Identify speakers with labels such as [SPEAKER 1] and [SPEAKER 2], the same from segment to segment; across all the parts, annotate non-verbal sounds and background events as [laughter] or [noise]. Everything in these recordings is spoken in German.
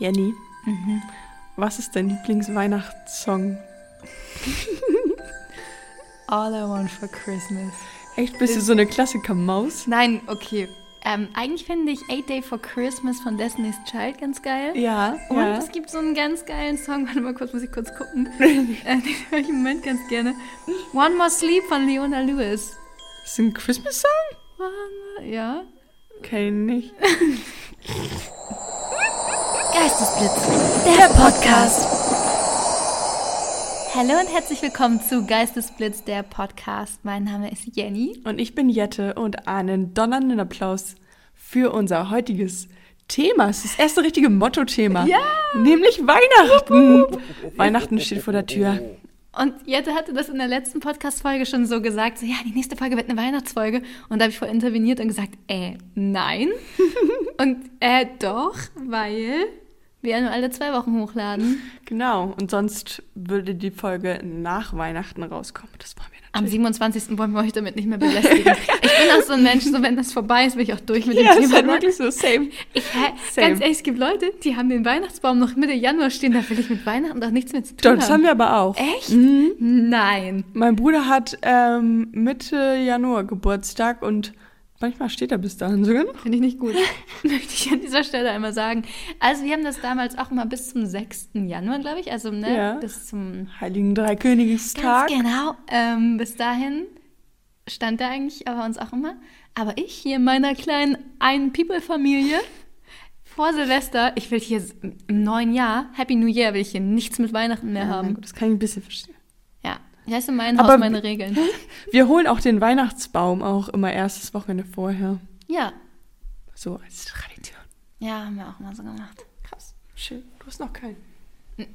[SPEAKER 1] Jenny, was ist dein Lieblingsweihnachtssong? [laughs]
[SPEAKER 2] All I Want for Christmas.
[SPEAKER 1] Echt, bist du so eine Klassiker-Maus?
[SPEAKER 2] Nein, okay. Ähm, eigentlich finde ich Eight Day for Christmas von Destiny's Child ganz geil.
[SPEAKER 1] Ja,
[SPEAKER 2] Und
[SPEAKER 1] ja.
[SPEAKER 2] es gibt so einen ganz geilen Song, [laughs] warte mal kurz, muss ich kurz gucken. [laughs] äh, den höre ich im Moment ganz gerne. One More Sleep von Leona Lewis.
[SPEAKER 1] Ist das ein Christmas-Song?
[SPEAKER 2] Ja.
[SPEAKER 1] Kenn nicht.
[SPEAKER 2] Geistesblitz, der Podcast. Hallo und herzlich willkommen zu Geistesblitz, der Podcast. Mein Name ist Jenny.
[SPEAKER 1] Und ich bin Jette und einen donnernden Applaus für unser heutiges Thema. Es ist das erste richtige Motto-Thema.
[SPEAKER 2] Ja!
[SPEAKER 1] Nämlich Weihnachten. Weihnachten steht vor der Tür.
[SPEAKER 2] Und Jette hatte das in der letzten Podcast-Folge schon so gesagt, so, ja, die nächste Folge wird eine Weihnachtsfolge. Und da habe ich voll interveniert und gesagt, äh, nein. [laughs] und äh, doch, weil wir nur alle zwei Wochen hochladen.
[SPEAKER 1] Genau. Und sonst würde die Folge nach Weihnachten rauskommen. Das wollen wir
[SPEAKER 2] Am
[SPEAKER 1] natürlich.
[SPEAKER 2] 27. wollen wir euch damit nicht mehr belästigen. ich bin auch so ein Mensch, so wenn das vorbei ist, bin ich auch durch mit dem
[SPEAKER 1] ja, ist
[SPEAKER 2] Thema.
[SPEAKER 1] halt wirklich so. Same.
[SPEAKER 2] Ich,
[SPEAKER 1] Same.
[SPEAKER 2] ganz ehrlich, es gibt Leute, die haben den Weihnachtsbaum noch Mitte Januar stehen, da will ich mit Weihnachten doch nichts mehr zu tun
[SPEAKER 1] Doch, das haben wir aber auch.
[SPEAKER 2] Echt?
[SPEAKER 1] Mhm.
[SPEAKER 2] Nein.
[SPEAKER 1] Mein Bruder hat ähm, Mitte Januar Geburtstag und manchmal steht er bis dahin sogar noch.
[SPEAKER 2] Finde ich nicht gut. [laughs] Möchte ich an dieser Stelle einmal sagen. Also wir haben das damals auch mal bis zum 6. Januar, glaube ich. Also ne,
[SPEAKER 1] Ja.
[SPEAKER 2] bis zum
[SPEAKER 1] Heiligen Dreikönigstag.
[SPEAKER 2] Ganz genau. Ähm, bis dahin stand er eigentlich aber uns auch immer. Aber ich hier in meiner kleinen Ein-People-Familie vor Silvester, ich will hier im neuen Jahr, Happy New Year, will ich hier nichts mit Weihnachten mehr
[SPEAKER 1] Ja,
[SPEAKER 2] haben.
[SPEAKER 1] gut, das kann ich ein bisschen verstehen.
[SPEAKER 2] Ja, das heißt in meinem Haus meine Regeln. [laughs]
[SPEAKER 1] Wir holen auch den Weihnachtsbaum auch immer erstes Wochenende vorher.
[SPEAKER 2] Ja,
[SPEAKER 1] So als Tradition.
[SPEAKER 2] ja, haben wir auch mal so gemacht.
[SPEAKER 1] Krass. Schön. Du hast noch keinen.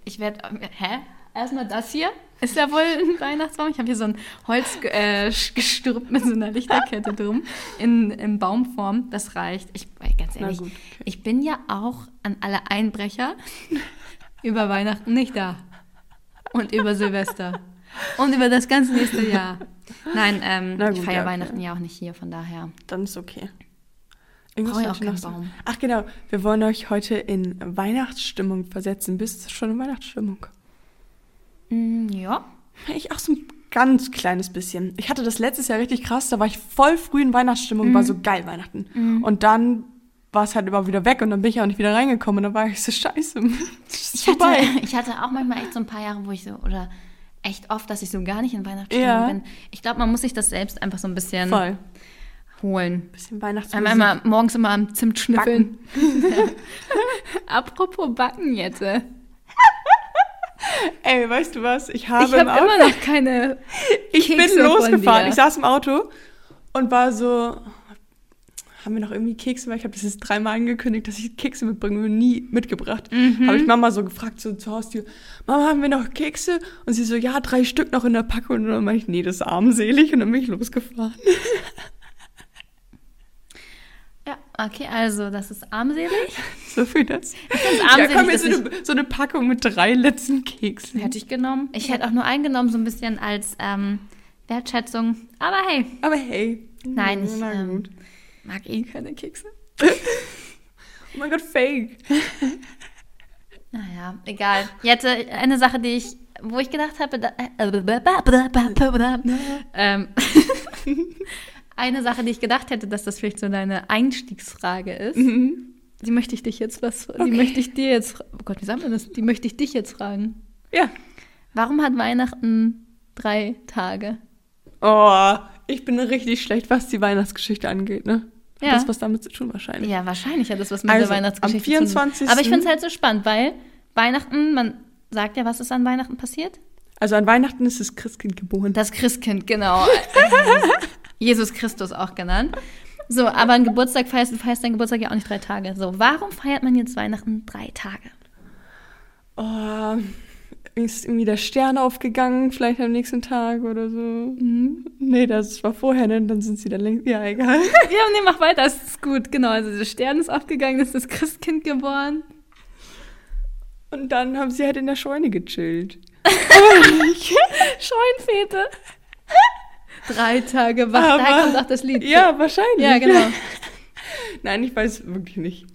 [SPEAKER 2] Ich werde. Hä? Erstmal das hier. Ist ja wohl ein Weihnachtsbaum. Ich habe hier so ein Holz äh, mit so einer Lichterkette drum. In, in Baumform. Das reicht. Ich, ganz ehrlich,
[SPEAKER 1] gut, okay.
[SPEAKER 2] ich bin ja auch an alle Einbrecher [laughs] über Weihnachten nicht da. Und über Silvester. Und über das ganze nächste Jahr. Nein, ähm,
[SPEAKER 1] Na
[SPEAKER 2] ich
[SPEAKER 1] gut,
[SPEAKER 2] feiere
[SPEAKER 1] ja, okay.
[SPEAKER 2] Weihnachten ja auch nicht hier, von daher.
[SPEAKER 1] Dann ist okay.
[SPEAKER 2] Brauche ich auch keinen. Baum.
[SPEAKER 1] Ach genau, wir wollen euch heute in Weihnachtsstimmung versetzen. Bist du schon in Weihnachtsstimmung?
[SPEAKER 2] Mm, ja.
[SPEAKER 1] Ich auch so ein ganz kleines bisschen. Ich hatte das letztes Jahr richtig krass, da war ich voll früh in Weihnachtsstimmung, war so geil Weihnachten. Und dann war es halt immer wieder weg und dann bin ich auch nicht wieder reingekommen und dann war ich so [laughs] scheiße. [laughs]
[SPEAKER 2] Ich hatte, ich hatte auch manchmal echt so ein paar Jahre, wo ich so, oder echt oft, dass ich so gar nicht in Weihnachtsstimmung
[SPEAKER 1] Ja.
[SPEAKER 2] bin. Ich glaube, man muss sich das selbst einfach so ein bisschen
[SPEAKER 1] Voll.
[SPEAKER 2] holen.
[SPEAKER 1] Bisschen Weihnachtsmusik.
[SPEAKER 2] Einmal morgens immer am Zimt schnüffeln. [laughs] Apropos Backen jetzt. [laughs]
[SPEAKER 1] Ey, weißt du was? Ich habe
[SPEAKER 2] Ich
[SPEAKER 1] im
[SPEAKER 2] habe
[SPEAKER 1] Auto,
[SPEAKER 2] immer noch keine. [laughs]
[SPEAKER 1] ich
[SPEAKER 2] Kekse
[SPEAKER 1] bin losgefahren. Ich saß im Auto und war so, haben wir noch irgendwie Kekse? Weil ich habe das jetzt dreimal angekündigt, dass ich Kekse mitbringe und nie mitgebracht.
[SPEAKER 2] Mhm.
[SPEAKER 1] Habe ich Mama so gefragt, so zur Haustür, Mama, haben wir noch Kekse? Und sie so, ja, drei Stück noch in der Packung. Und dann meinte ich, nee, das ist armselig. Und dann bin ich losgefahren. [laughs]
[SPEAKER 2] Ja, okay, also das ist armselig. [laughs]
[SPEAKER 1] So viel das.
[SPEAKER 2] Ich finde es
[SPEAKER 1] Ja,
[SPEAKER 2] armselig,
[SPEAKER 1] komm, jetzt so eine, so eine Packung mit drei letzten Keksen.
[SPEAKER 2] hätte ich genommen. Ich hätte auch nur eingenommen, so ein bisschen als ähm, Wertschätzung. Aber hey,
[SPEAKER 1] Aber hey.
[SPEAKER 2] Nein, ich, ähm,
[SPEAKER 1] gut.
[SPEAKER 2] Mag eh keine Kekse. [laughs]
[SPEAKER 1] Oh mein Gott, fake. [laughs]
[SPEAKER 2] Naja, egal. Jetzt äh, eine Sache, die ich, wo ich gedacht habe, da, ähm, eine Sache, die ich gedacht hätte, dass das vielleicht so deine Einstiegsfrage ist. Die möchte ich dich jetzt was, die
[SPEAKER 1] Okay.
[SPEAKER 2] möchte ich dir jetzt, oh Gott, wie sagt man das? Die möchte ich dich jetzt fragen.
[SPEAKER 1] Ja.
[SPEAKER 2] Warum hat Weihnachten drei Tage?
[SPEAKER 1] Oh, ich bin richtig schlecht, was die Weihnachtsgeschichte angeht, ne? Hat
[SPEAKER 2] Ja.
[SPEAKER 1] Das was damit zu tun wahrscheinlich.
[SPEAKER 2] Ja, wahrscheinlich hat das was mit
[SPEAKER 1] Also,
[SPEAKER 2] der Weihnachtsgeschichte
[SPEAKER 1] am
[SPEAKER 2] zu tun.
[SPEAKER 1] 24..
[SPEAKER 2] Aber ich finde es halt so spannend, weil Weihnachten, man sagt ja, was ist an Weihnachten passiert?
[SPEAKER 1] Also an Weihnachten ist das Christkind geboren.
[SPEAKER 2] Das Christkind, genau. [laughs] Jesus Christus auch genannt. So, aber ein Geburtstag feierst du feierst deinen Geburtstag ja auch nicht drei Tage. So, warum feiert man jetzt Weihnachten drei Tage?
[SPEAKER 1] Oh, ist irgendwie der Stern aufgegangen, vielleicht am nächsten Tag oder so.
[SPEAKER 2] Mhm.
[SPEAKER 1] Nee, das war vorher, ne? Dann sind sie dann längst. Ja, egal. [laughs]
[SPEAKER 2] Ja, nee, mach weiter, das ist gut. Genau, also der Stern ist aufgegangen, ist das Christkind geboren.
[SPEAKER 1] Und dann haben sie halt in der Scheune gechillt. [laughs]
[SPEAKER 2] Scheunfete. Drei Tage wach,
[SPEAKER 1] Aber-
[SPEAKER 2] daher kommt auch das Lied.
[SPEAKER 1] Ja, wahrscheinlich.
[SPEAKER 2] Ja, genau. [laughs]
[SPEAKER 1] Nein, ich weiß wirklich nicht.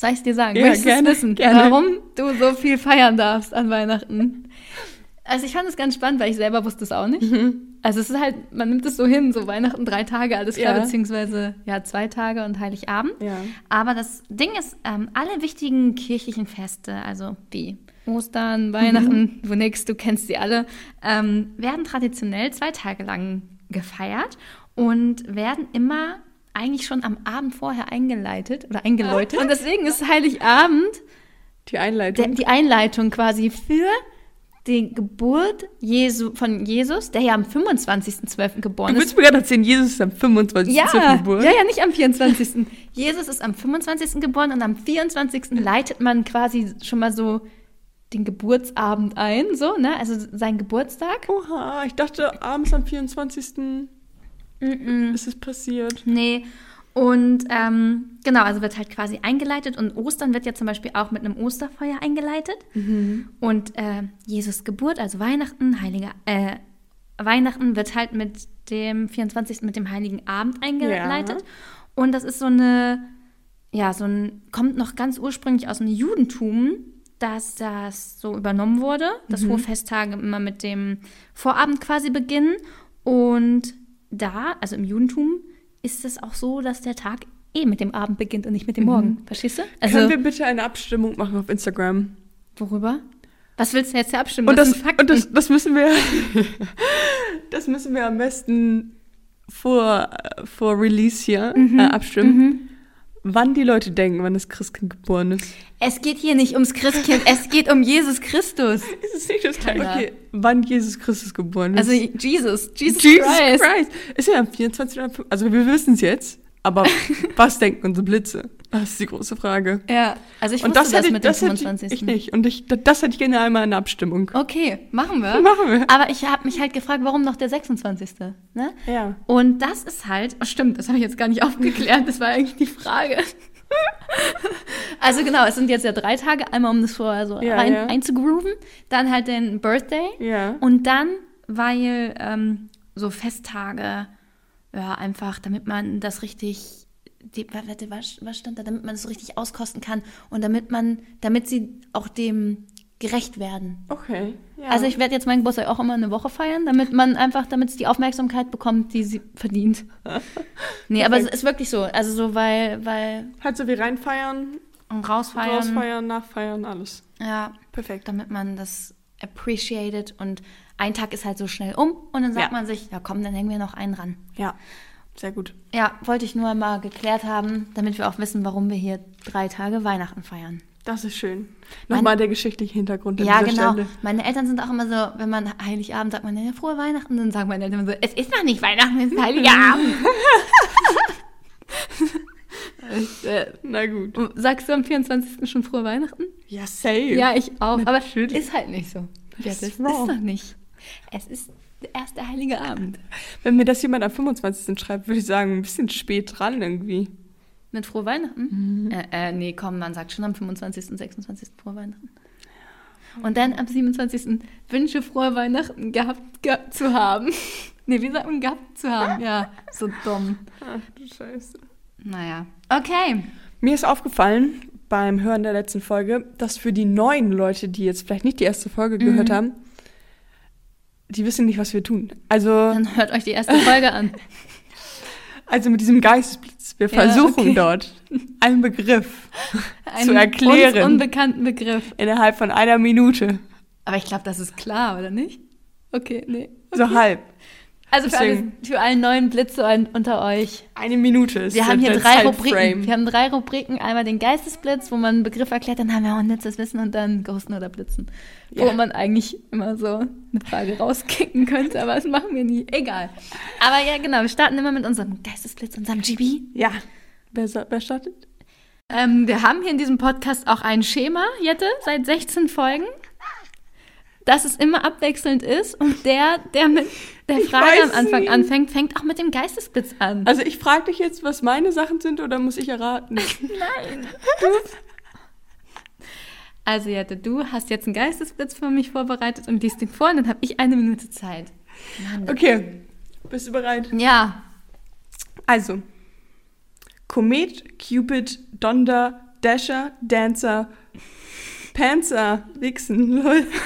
[SPEAKER 2] Soll ich dir sagen?
[SPEAKER 1] Ja,
[SPEAKER 2] Möchtest
[SPEAKER 1] gerne,
[SPEAKER 2] wissen,
[SPEAKER 1] gerne.
[SPEAKER 2] warum du so viel feiern darfst an Weihnachten? Also ich fand es ganz spannend, weil ich selber wusste es auch nicht. Also es ist halt, man nimmt es so hin, so Weihnachten drei Tage, alles klar,
[SPEAKER 1] Ja.
[SPEAKER 2] beziehungsweise ja zwei Tage und Heiligabend.
[SPEAKER 1] Ja.
[SPEAKER 2] Aber das Ding ist, ähm, alle wichtigen kirchlichen Feste, also wie Ostern, Weihnachten, du nix, du kennst sie alle, ähm, werden traditionell zwei Tage lang gefeiert und werden immer eigentlich schon am Abend vorher eingeleitet oder eingeläutet. Und deswegen ist Heiligabend
[SPEAKER 1] Die Einleitung.
[SPEAKER 2] die Einleitung quasi für die Geburt Jesu, von Jesus, der ja am 25.12. geboren
[SPEAKER 1] du
[SPEAKER 2] ist.
[SPEAKER 1] willst mir gerade erzählen, Jesus ist am 25.
[SPEAKER 2] Ja,
[SPEAKER 1] Geburt.
[SPEAKER 2] ja, ja, nicht am 24. Jesus ist am 25. geboren und am 24. leitet man quasi schon mal so den Geburtsabend ein, so, ne? Also sein Geburtstag.
[SPEAKER 1] Oha, ich dachte, abends am 24.
[SPEAKER 2] Mm-mm.
[SPEAKER 1] ist es passiert.
[SPEAKER 2] Nee. Und ähm, genau, also wird halt quasi eingeleitet und Ostern wird ja zum Beispiel auch mit einem Osterfeuer eingeleitet. Und äh, Jesus Geburt, also Weihnachten, Heiliger, äh, Weihnachten wird halt mit dem 24. mit dem Heiligen Abend eingeleitet. Und das ist so eine, ja, so ein, kommt noch ganz ursprünglich aus dem Judentum, dass das so übernommen wurde, dass hohe Festtage immer mit dem Vorabend quasi beginnen. Und da, also im Judentum, ist es auch so, dass der Tag eh mit dem Abend beginnt und nicht mit dem Morgen. Verstehst du? Also,
[SPEAKER 1] Können wir bitte eine Abstimmung machen auf Instagram?
[SPEAKER 2] worüber? Was willst du jetzt hier abstimmen?
[SPEAKER 1] Und das,
[SPEAKER 2] Fakten.
[SPEAKER 1] und das, das müssen wir, [laughs] das müssen wir am besten vor, vor Release hier
[SPEAKER 2] Mhm.
[SPEAKER 1] äh, abstimmen. Wann die Leute denken, wann das Christkind geboren ist.
[SPEAKER 2] es geht hier nicht ums Christkind, es geht um Jesus Christus. [laughs]
[SPEAKER 1] Ist es nicht das
[SPEAKER 2] Keiner.
[SPEAKER 1] Okay, wann Jesus Christus geboren ist.
[SPEAKER 2] Also Jesus, Jesus,
[SPEAKER 1] Jesus
[SPEAKER 2] Christ.
[SPEAKER 1] Christ. Ist ja am 24. oder am 5. Also wir wissen es jetzt, aber [laughs] was denken unsere Blitze? Das ist die große Frage.
[SPEAKER 2] Ja, also ich
[SPEAKER 1] Und
[SPEAKER 2] wusste
[SPEAKER 1] das
[SPEAKER 2] das,
[SPEAKER 1] hätte ich,
[SPEAKER 2] mit dem
[SPEAKER 1] das hätte
[SPEAKER 2] 25.
[SPEAKER 1] ich nicht. Und ich, das hätte ich gerne einmal in der Abstimmung.
[SPEAKER 2] Okay, machen wir. [laughs]
[SPEAKER 1] Machen wir.
[SPEAKER 2] Aber ich habe mich halt gefragt, warum noch der 26. Ne?
[SPEAKER 1] Ja.
[SPEAKER 2] Und das ist halt, oh, stimmt, das habe ich jetzt gar nicht [laughs] aufgeklärt, das war eigentlich die Frage. also genau, es sind jetzt ja drei Tage, einmal um das vorher so
[SPEAKER 1] Ja,
[SPEAKER 2] rein,
[SPEAKER 1] ja.
[SPEAKER 2] einzugrooven, dann halt den Birthday
[SPEAKER 1] Ja.
[SPEAKER 2] und dann, weil ähm, so Festtage, ja, einfach, damit man das richtig, die, warte, was, was stand da, damit man das so richtig auskosten kann und damit man, damit sie auch dem gerecht werden.
[SPEAKER 1] Okay. Ja.
[SPEAKER 2] Also ich werde jetzt meinen Geburtstag auch immer eine Woche feiern, damit man einfach, damit es die Aufmerksamkeit bekommt, die sie verdient. [laughs] Nee, aber es ist wirklich so. Also so, weil, weil
[SPEAKER 1] halt so wie reinfeiern,
[SPEAKER 2] rausfeiern.
[SPEAKER 1] rausfeiern, nachfeiern, alles.
[SPEAKER 2] Ja,
[SPEAKER 1] Perfekt.
[SPEAKER 2] damit man das appreciated und ein Tag ist halt so schnell um und dann sagt
[SPEAKER 1] Ja.
[SPEAKER 2] man sich, ja komm, dann hängen wir noch einen ran.
[SPEAKER 1] Ja. Sehr gut.
[SPEAKER 2] Ja, wollte ich nur mal geklärt haben, damit wir auch wissen, warum wir hier drei Tage Weihnachten feiern.
[SPEAKER 1] Das ist schön.
[SPEAKER 2] Mein-
[SPEAKER 1] Nochmal der geschichtliche Hintergrund
[SPEAKER 2] Ja,
[SPEAKER 1] dieser
[SPEAKER 2] genau.
[SPEAKER 1] Stelle.
[SPEAKER 2] Meine Eltern sind auch immer so, wenn man Heiligabend sagt, man ja, frohe Weihnachten, dann sagen meine Eltern immer so, es ist noch nicht Weihnachten, es ist [laughs] Heiligabend. Ich, [laughs] äh,
[SPEAKER 1] Na gut.
[SPEAKER 2] Sagst du am 24. schon frohe Weihnachten?
[SPEAKER 1] Ja, safe.
[SPEAKER 2] Ja, ich auch. Aber
[SPEAKER 1] Natürlich.
[SPEAKER 2] ist halt nicht so. Ja, das ist doch nicht. Es ist der erste heilige Abend.
[SPEAKER 1] Wenn mir das jemand am 25. schreibt, würde ich sagen, ein bisschen spät dran irgendwie.
[SPEAKER 2] Mit frohe Weihnachten? Äh, äh, nee, komm, man sagt schon am 25. und 26. frohe Weihnachten. Und dann am 27. Wünsche frohe Weihnachten gehabt, gehabt zu haben. [laughs] nee, wie sagt man gehabt zu haben? Ja, so dumm.
[SPEAKER 1] Ach du Scheiße.
[SPEAKER 2] Naja. Okay.
[SPEAKER 1] Mir ist aufgefallen beim Hören der letzten Folge, dass für die neuen Leute, die jetzt vielleicht nicht die erste Folge
[SPEAKER 2] Mhm.
[SPEAKER 1] gehört haben, die wissen nicht, was wir tun. Also,
[SPEAKER 2] Dann hört euch die erste Folge an. [laughs]
[SPEAKER 1] also mit diesem Geistesblitz. Wir
[SPEAKER 2] Ja,
[SPEAKER 1] versuchen
[SPEAKER 2] okay.
[SPEAKER 1] dort einen Begriff [laughs] zu
[SPEAKER 2] Einen
[SPEAKER 1] erklären.
[SPEAKER 2] uns unbekannten Begriff.
[SPEAKER 1] innerhalb von einer Minute.
[SPEAKER 2] Aber ich glaube, das ist klar, oder nicht? Okay, nee.
[SPEAKER 1] So halb.
[SPEAKER 2] Also für, alle, für allen neuen Blitze un- unter euch.
[SPEAKER 1] Eine Minute ist
[SPEAKER 2] Wir haben hier drei. Rubriken. Wir haben drei Rubriken. Einmal den Geistesblitz, wo man einen Begriff erklärt, dann haben wir unnützes Wissen und dann Ghosten oder Blitzen. Wo
[SPEAKER 1] Ja.
[SPEAKER 2] man eigentlich immer so eine Frage rauskicken könnte, aber das machen wir nie. Egal. Aber ja, genau, wir starten immer mit unserem Geistesblitz, unserem GB.
[SPEAKER 1] Ja. Wer, wer startet?
[SPEAKER 2] Ähm, wir haben hier in diesem Podcast auch ein Schema, Jette, seit 16 Folgen, dass es immer abwechselnd ist und der, der mit der Frage am Anfang
[SPEAKER 1] nicht.
[SPEAKER 2] anfängt, fängt auch mit dem Geistesblitz an.
[SPEAKER 1] Also ich frage dich jetzt, was meine Sachen sind oder muss ich erraten? [laughs]
[SPEAKER 2] Nein. Also Jette, du hast jetzt einen Geistesblitz für mich vorbereitet und liest den vor und dann habe ich eine Minute Zeit. Mann,
[SPEAKER 1] Okay. Bist du bereit?
[SPEAKER 2] Ja,
[SPEAKER 1] Also. Komet, Cupid, Donder, Dasher, Dancer, Panzer, Wichsen, lol. [laughs]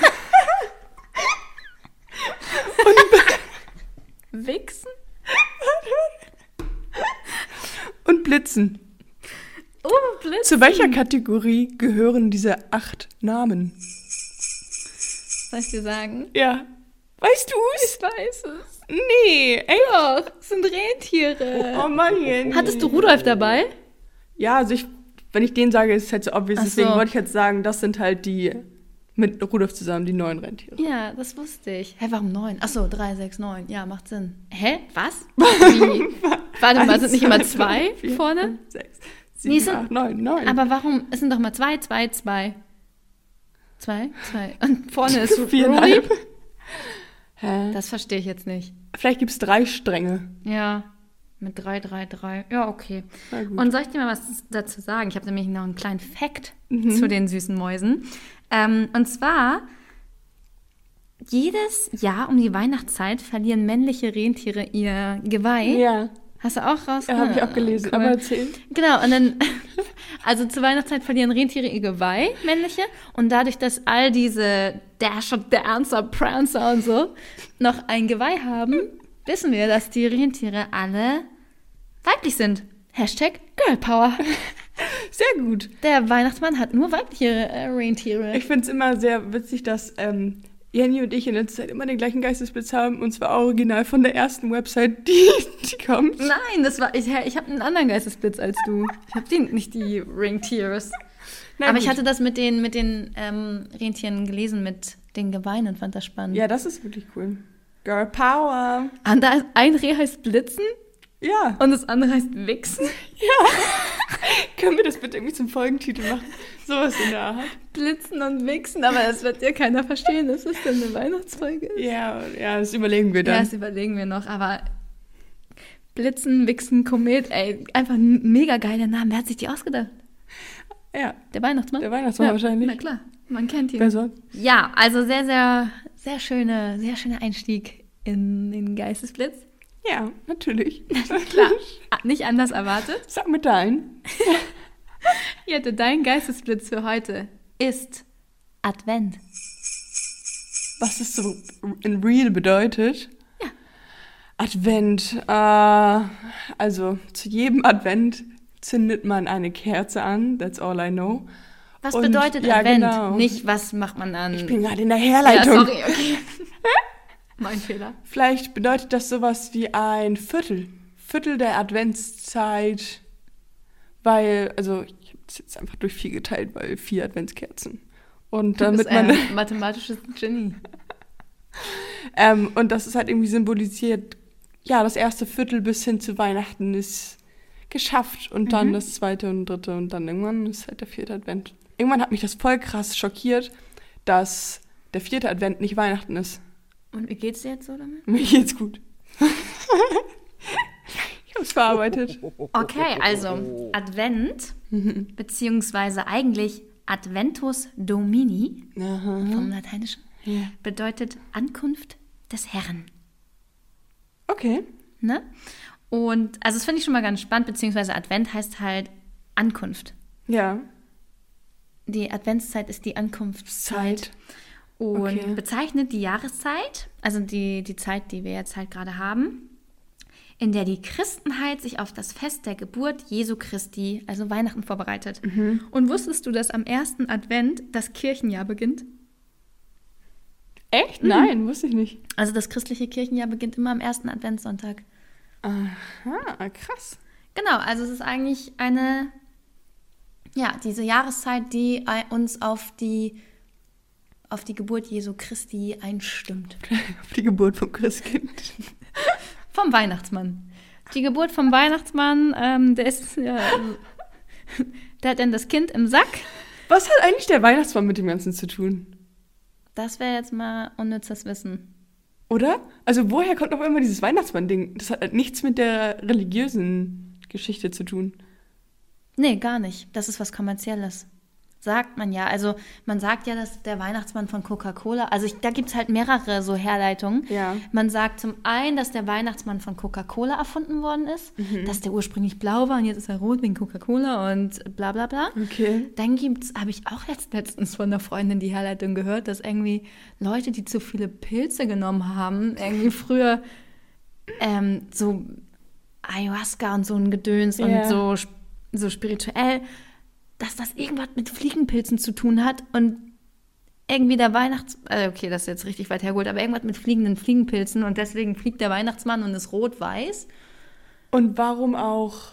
[SPEAKER 2] Wichsen?
[SPEAKER 1] Und Blitzen.
[SPEAKER 2] Oh, Blitz.
[SPEAKER 1] Zu welcher Kategorie gehören diese acht Namen?
[SPEAKER 2] Soll ich dir sagen?
[SPEAKER 1] Ja. Weißt du's?
[SPEAKER 2] Ich weiß es.
[SPEAKER 1] Nee, echt?
[SPEAKER 2] Doch, es sind Rentiere.
[SPEAKER 1] Oh Mann, Jenny.
[SPEAKER 2] Hattest du Rudolf dabei?
[SPEAKER 1] Ja, also ich, wenn ich den sage, ist es halt so obvious.
[SPEAKER 2] Ach
[SPEAKER 1] Deswegen
[SPEAKER 2] so.
[SPEAKER 1] wollte ich jetzt sagen, das sind halt die mit Rudolf zusammen die neuen Rentiere.
[SPEAKER 2] Ja, das wusste ich. Hä, warum neun? Achso, drei, sechs, neun. Ja, macht Sinn. Hä? Was? [laughs] Wie? Warte mal, sind nicht immer zwei
[SPEAKER 1] vier,
[SPEAKER 2] vorne?
[SPEAKER 1] fünf, sechs, sieben,
[SPEAKER 2] Nee, sind-
[SPEAKER 1] acht, neun, neun.
[SPEAKER 2] Aber warum? Es sind doch mal zwei, zwei, zwei. Zwei, zwei. Und vorne ist [laughs] Rudi.
[SPEAKER 1] Viereinhalb. [laughs] Hä?
[SPEAKER 2] Das verstehe ich jetzt nicht.
[SPEAKER 1] Vielleicht gibt es drei Stränge.
[SPEAKER 2] Ja, mit drei, drei, drei. Ja, okay. Und soll ich dir mal was dazu sagen? Ich habe nämlich noch einen kleinen Fact zu den süßen Mäusen. Ähm, und zwar, jedes Jahr um die Weihnachtszeit verlieren männliche Rentiere ihr Geweih.
[SPEAKER 1] ja,
[SPEAKER 2] Hast du auch raus?
[SPEAKER 1] ja habe ich auch gelesen.
[SPEAKER 2] Cool.
[SPEAKER 1] Aber erzähl.
[SPEAKER 2] Genau, und dann, [laughs] also zur Weihnachtszeit verlieren Rentiere ihr Geweih, männliche, und dadurch, dass all diese Dasher, Dancer, Prancer und so noch ein Geweih haben, wissen wir, dass die Rentiere alle weiblich sind. Hashtag Girl Power.
[SPEAKER 1] Sehr gut.
[SPEAKER 2] Der Weihnachtsmann hat nur weibliche äh, Rentiere.
[SPEAKER 1] Ich finde es immer sehr witzig, dass ähm, Jenny und ich in letzter Zeit immer den gleichen Geistesblitz haben. Und zwar original von der ersten Website, die, die kommt.
[SPEAKER 2] Nein, das war ich. Ich habe einen anderen Geistesblitz als du. Ich habe nicht die Rentiers.
[SPEAKER 1] Na
[SPEAKER 2] Aber ich
[SPEAKER 1] gut.
[SPEAKER 2] hatte das mit den mit den ähm, Rentieren gelesen mit den Geweihen und fand das spannend.
[SPEAKER 1] Ja, das ist wirklich cool. Girl Power.
[SPEAKER 2] Und da ist ein Reh heißt Blitzen
[SPEAKER 1] Ja.
[SPEAKER 2] und das andere heißt Wichsen. [laughs]
[SPEAKER 1] Können wir das bitte irgendwie zum Folgentitel machen? Sowas in der Art.
[SPEAKER 2] Blitzen und Wichsen, aber das wird ja keiner verstehen, dass das dann eine Weihnachtsfolge ist.
[SPEAKER 1] Ja, ja, das überlegen wir
[SPEAKER 2] Ja,
[SPEAKER 1] dann.
[SPEAKER 2] das überlegen wir noch, aber Blitzen, Wichsen, Komet, ey, einfach ein mega geiler Name. Wer hat sich die ausgedacht?
[SPEAKER 1] Ja,
[SPEAKER 2] Der Weihnachtsmann?
[SPEAKER 1] der Weihnachtsmann
[SPEAKER 2] ja,
[SPEAKER 1] wahrscheinlich.
[SPEAKER 2] Na klar, man kennt ihn.
[SPEAKER 1] Wer sonst?
[SPEAKER 2] Ja, also sehr, sehr, sehr schöne, sehr schöner Einstieg in den Geistesblitz.
[SPEAKER 1] Ja, natürlich. [laughs]
[SPEAKER 2] Klar, ah, nicht anders erwartet.
[SPEAKER 1] Sag mit deinen.
[SPEAKER 2] Ja, dein Geistesblitz für heute ist Advent.
[SPEAKER 1] Was das so in real bedeutet?
[SPEAKER 2] Ja.
[SPEAKER 1] Advent. Äh, also zu jedem Advent zündet man eine Kerze an. That's all I know.
[SPEAKER 2] Was
[SPEAKER 1] Und-
[SPEAKER 2] bedeutet
[SPEAKER 1] ja,
[SPEAKER 2] Advent?
[SPEAKER 1] genau.
[SPEAKER 2] Nicht, was macht man an.
[SPEAKER 1] Ich bin gerade in der
[SPEAKER 2] ja,
[SPEAKER 1] Herleitung.
[SPEAKER 2] sorry, okay. [laughs] mein Fehler.
[SPEAKER 1] Vielleicht bedeutet das sowas wie ein Viertel. Viertel der Adventszeit. Weil, also ich habe es jetzt einfach durch vier geteilt, weil vier Adventskerzen. Und
[SPEAKER 2] Du
[SPEAKER 1] damit
[SPEAKER 2] bist
[SPEAKER 1] man.
[SPEAKER 2] ein [laughs] mathematisches Genie.
[SPEAKER 1] Ähm, und das ist halt irgendwie symbolisiert, ja, das erste Viertel bis hin zu Weihnachten ist geschafft und dann
[SPEAKER 2] Mhm.
[SPEAKER 1] das zweite und dritte und dann irgendwann ist halt der vierte Advent. Irgendwann hat mich das voll krass schockiert, dass der vierte Advent nicht Weihnachten ist.
[SPEAKER 2] Und wie geht's dir jetzt so damit?
[SPEAKER 1] Mir geht's gut. [laughs] ich hab's verarbeitet.
[SPEAKER 2] Okay, also Advent, [laughs] beziehungsweise eigentlich Adventus Domini
[SPEAKER 1] Aha.
[SPEAKER 2] vom Lateinischen,
[SPEAKER 1] Ja.
[SPEAKER 2] bedeutet Ankunft des Herrn.
[SPEAKER 1] Okay.
[SPEAKER 2] Ne? Und also das finde ich schon mal ganz spannend, beziehungsweise Advent heißt halt Ankunft.
[SPEAKER 1] Ja.
[SPEAKER 2] Die Adventszeit ist die Ankunftszeit
[SPEAKER 1] Zeit.
[SPEAKER 2] Und
[SPEAKER 1] Okay.
[SPEAKER 2] bezeichnet die Jahreszeit, also die, die Zeit, die wir jetzt halt gerade haben, in der die Christenheit sich auf das Fest der Geburt Jesu Christi, also Weihnachten, vorbereitet. Und wusstest du, dass am ersten Advent das Kirchenjahr beginnt?
[SPEAKER 1] Echt? Nein, wusste ich nicht.
[SPEAKER 2] Also das christliche Kirchenjahr beginnt immer am ersten Adventssonntag.
[SPEAKER 1] Aha, krass.
[SPEAKER 2] Genau, also es ist eigentlich eine, ja, diese Jahreszeit, die ein- uns auf die, auf die Geburt Jesu Christi einstimmt. [laughs]
[SPEAKER 1] Auf die Geburt vom Christkind. [laughs]
[SPEAKER 2] Vom Weihnachtsmann. Die Geburt vom Weihnachtsmann, ähm, der ist, ja, der hat dann das Kind im Sack.
[SPEAKER 1] Was hat eigentlich der Weihnachtsmann mit dem Ganzen zu tun?
[SPEAKER 2] Das wäre jetzt mal unnützes Wissen.
[SPEAKER 1] Oder? Also woher kommt noch immer dieses Weihnachtsmann-Ding? Das hat halt nichts mit der religiösen Geschichte zu tun.
[SPEAKER 2] Nee, gar nicht. Das ist was Kommerzielles. Sagt man ja. Also man sagt ja, dass der Weihnachtsmann von Coca-Cola, also ich, da gibt es halt mehrere so Herleitungen.
[SPEAKER 1] Ja.
[SPEAKER 2] Man sagt zum einen, dass der Weihnachtsmann von Coca-Cola erfunden worden ist,
[SPEAKER 1] Mhm.
[SPEAKER 2] dass der ursprünglich blau war und jetzt ist er rot wegen Coca-Cola und bla bla bla.
[SPEAKER 1] Okay.
[SPEAKER 2] Dann gibt's, habe ich auch letzt, letztens von einer Freundin die Herleitung gehört, dass irgendwie Leute, die zu viele Pilze genommen haben, irgendwie [laughs] früher ähm, so Ayahuasca und so ein Gedöns
[SPEAKER 1] Ja.
[SPEAKER 2] und so, so spirituell, dass das irgendwas mit Fliegenpilzen zu tun hat und irgendwie der Weihnachts... Also okay, das ist jetzt richtig weit hergeholt, aber irgendwas mit fliegenden Fliegenpilzen und deswegen fliegt der Weihnachtsmann und ist rot-weiß.
[SPEAKER 1] Und warum auch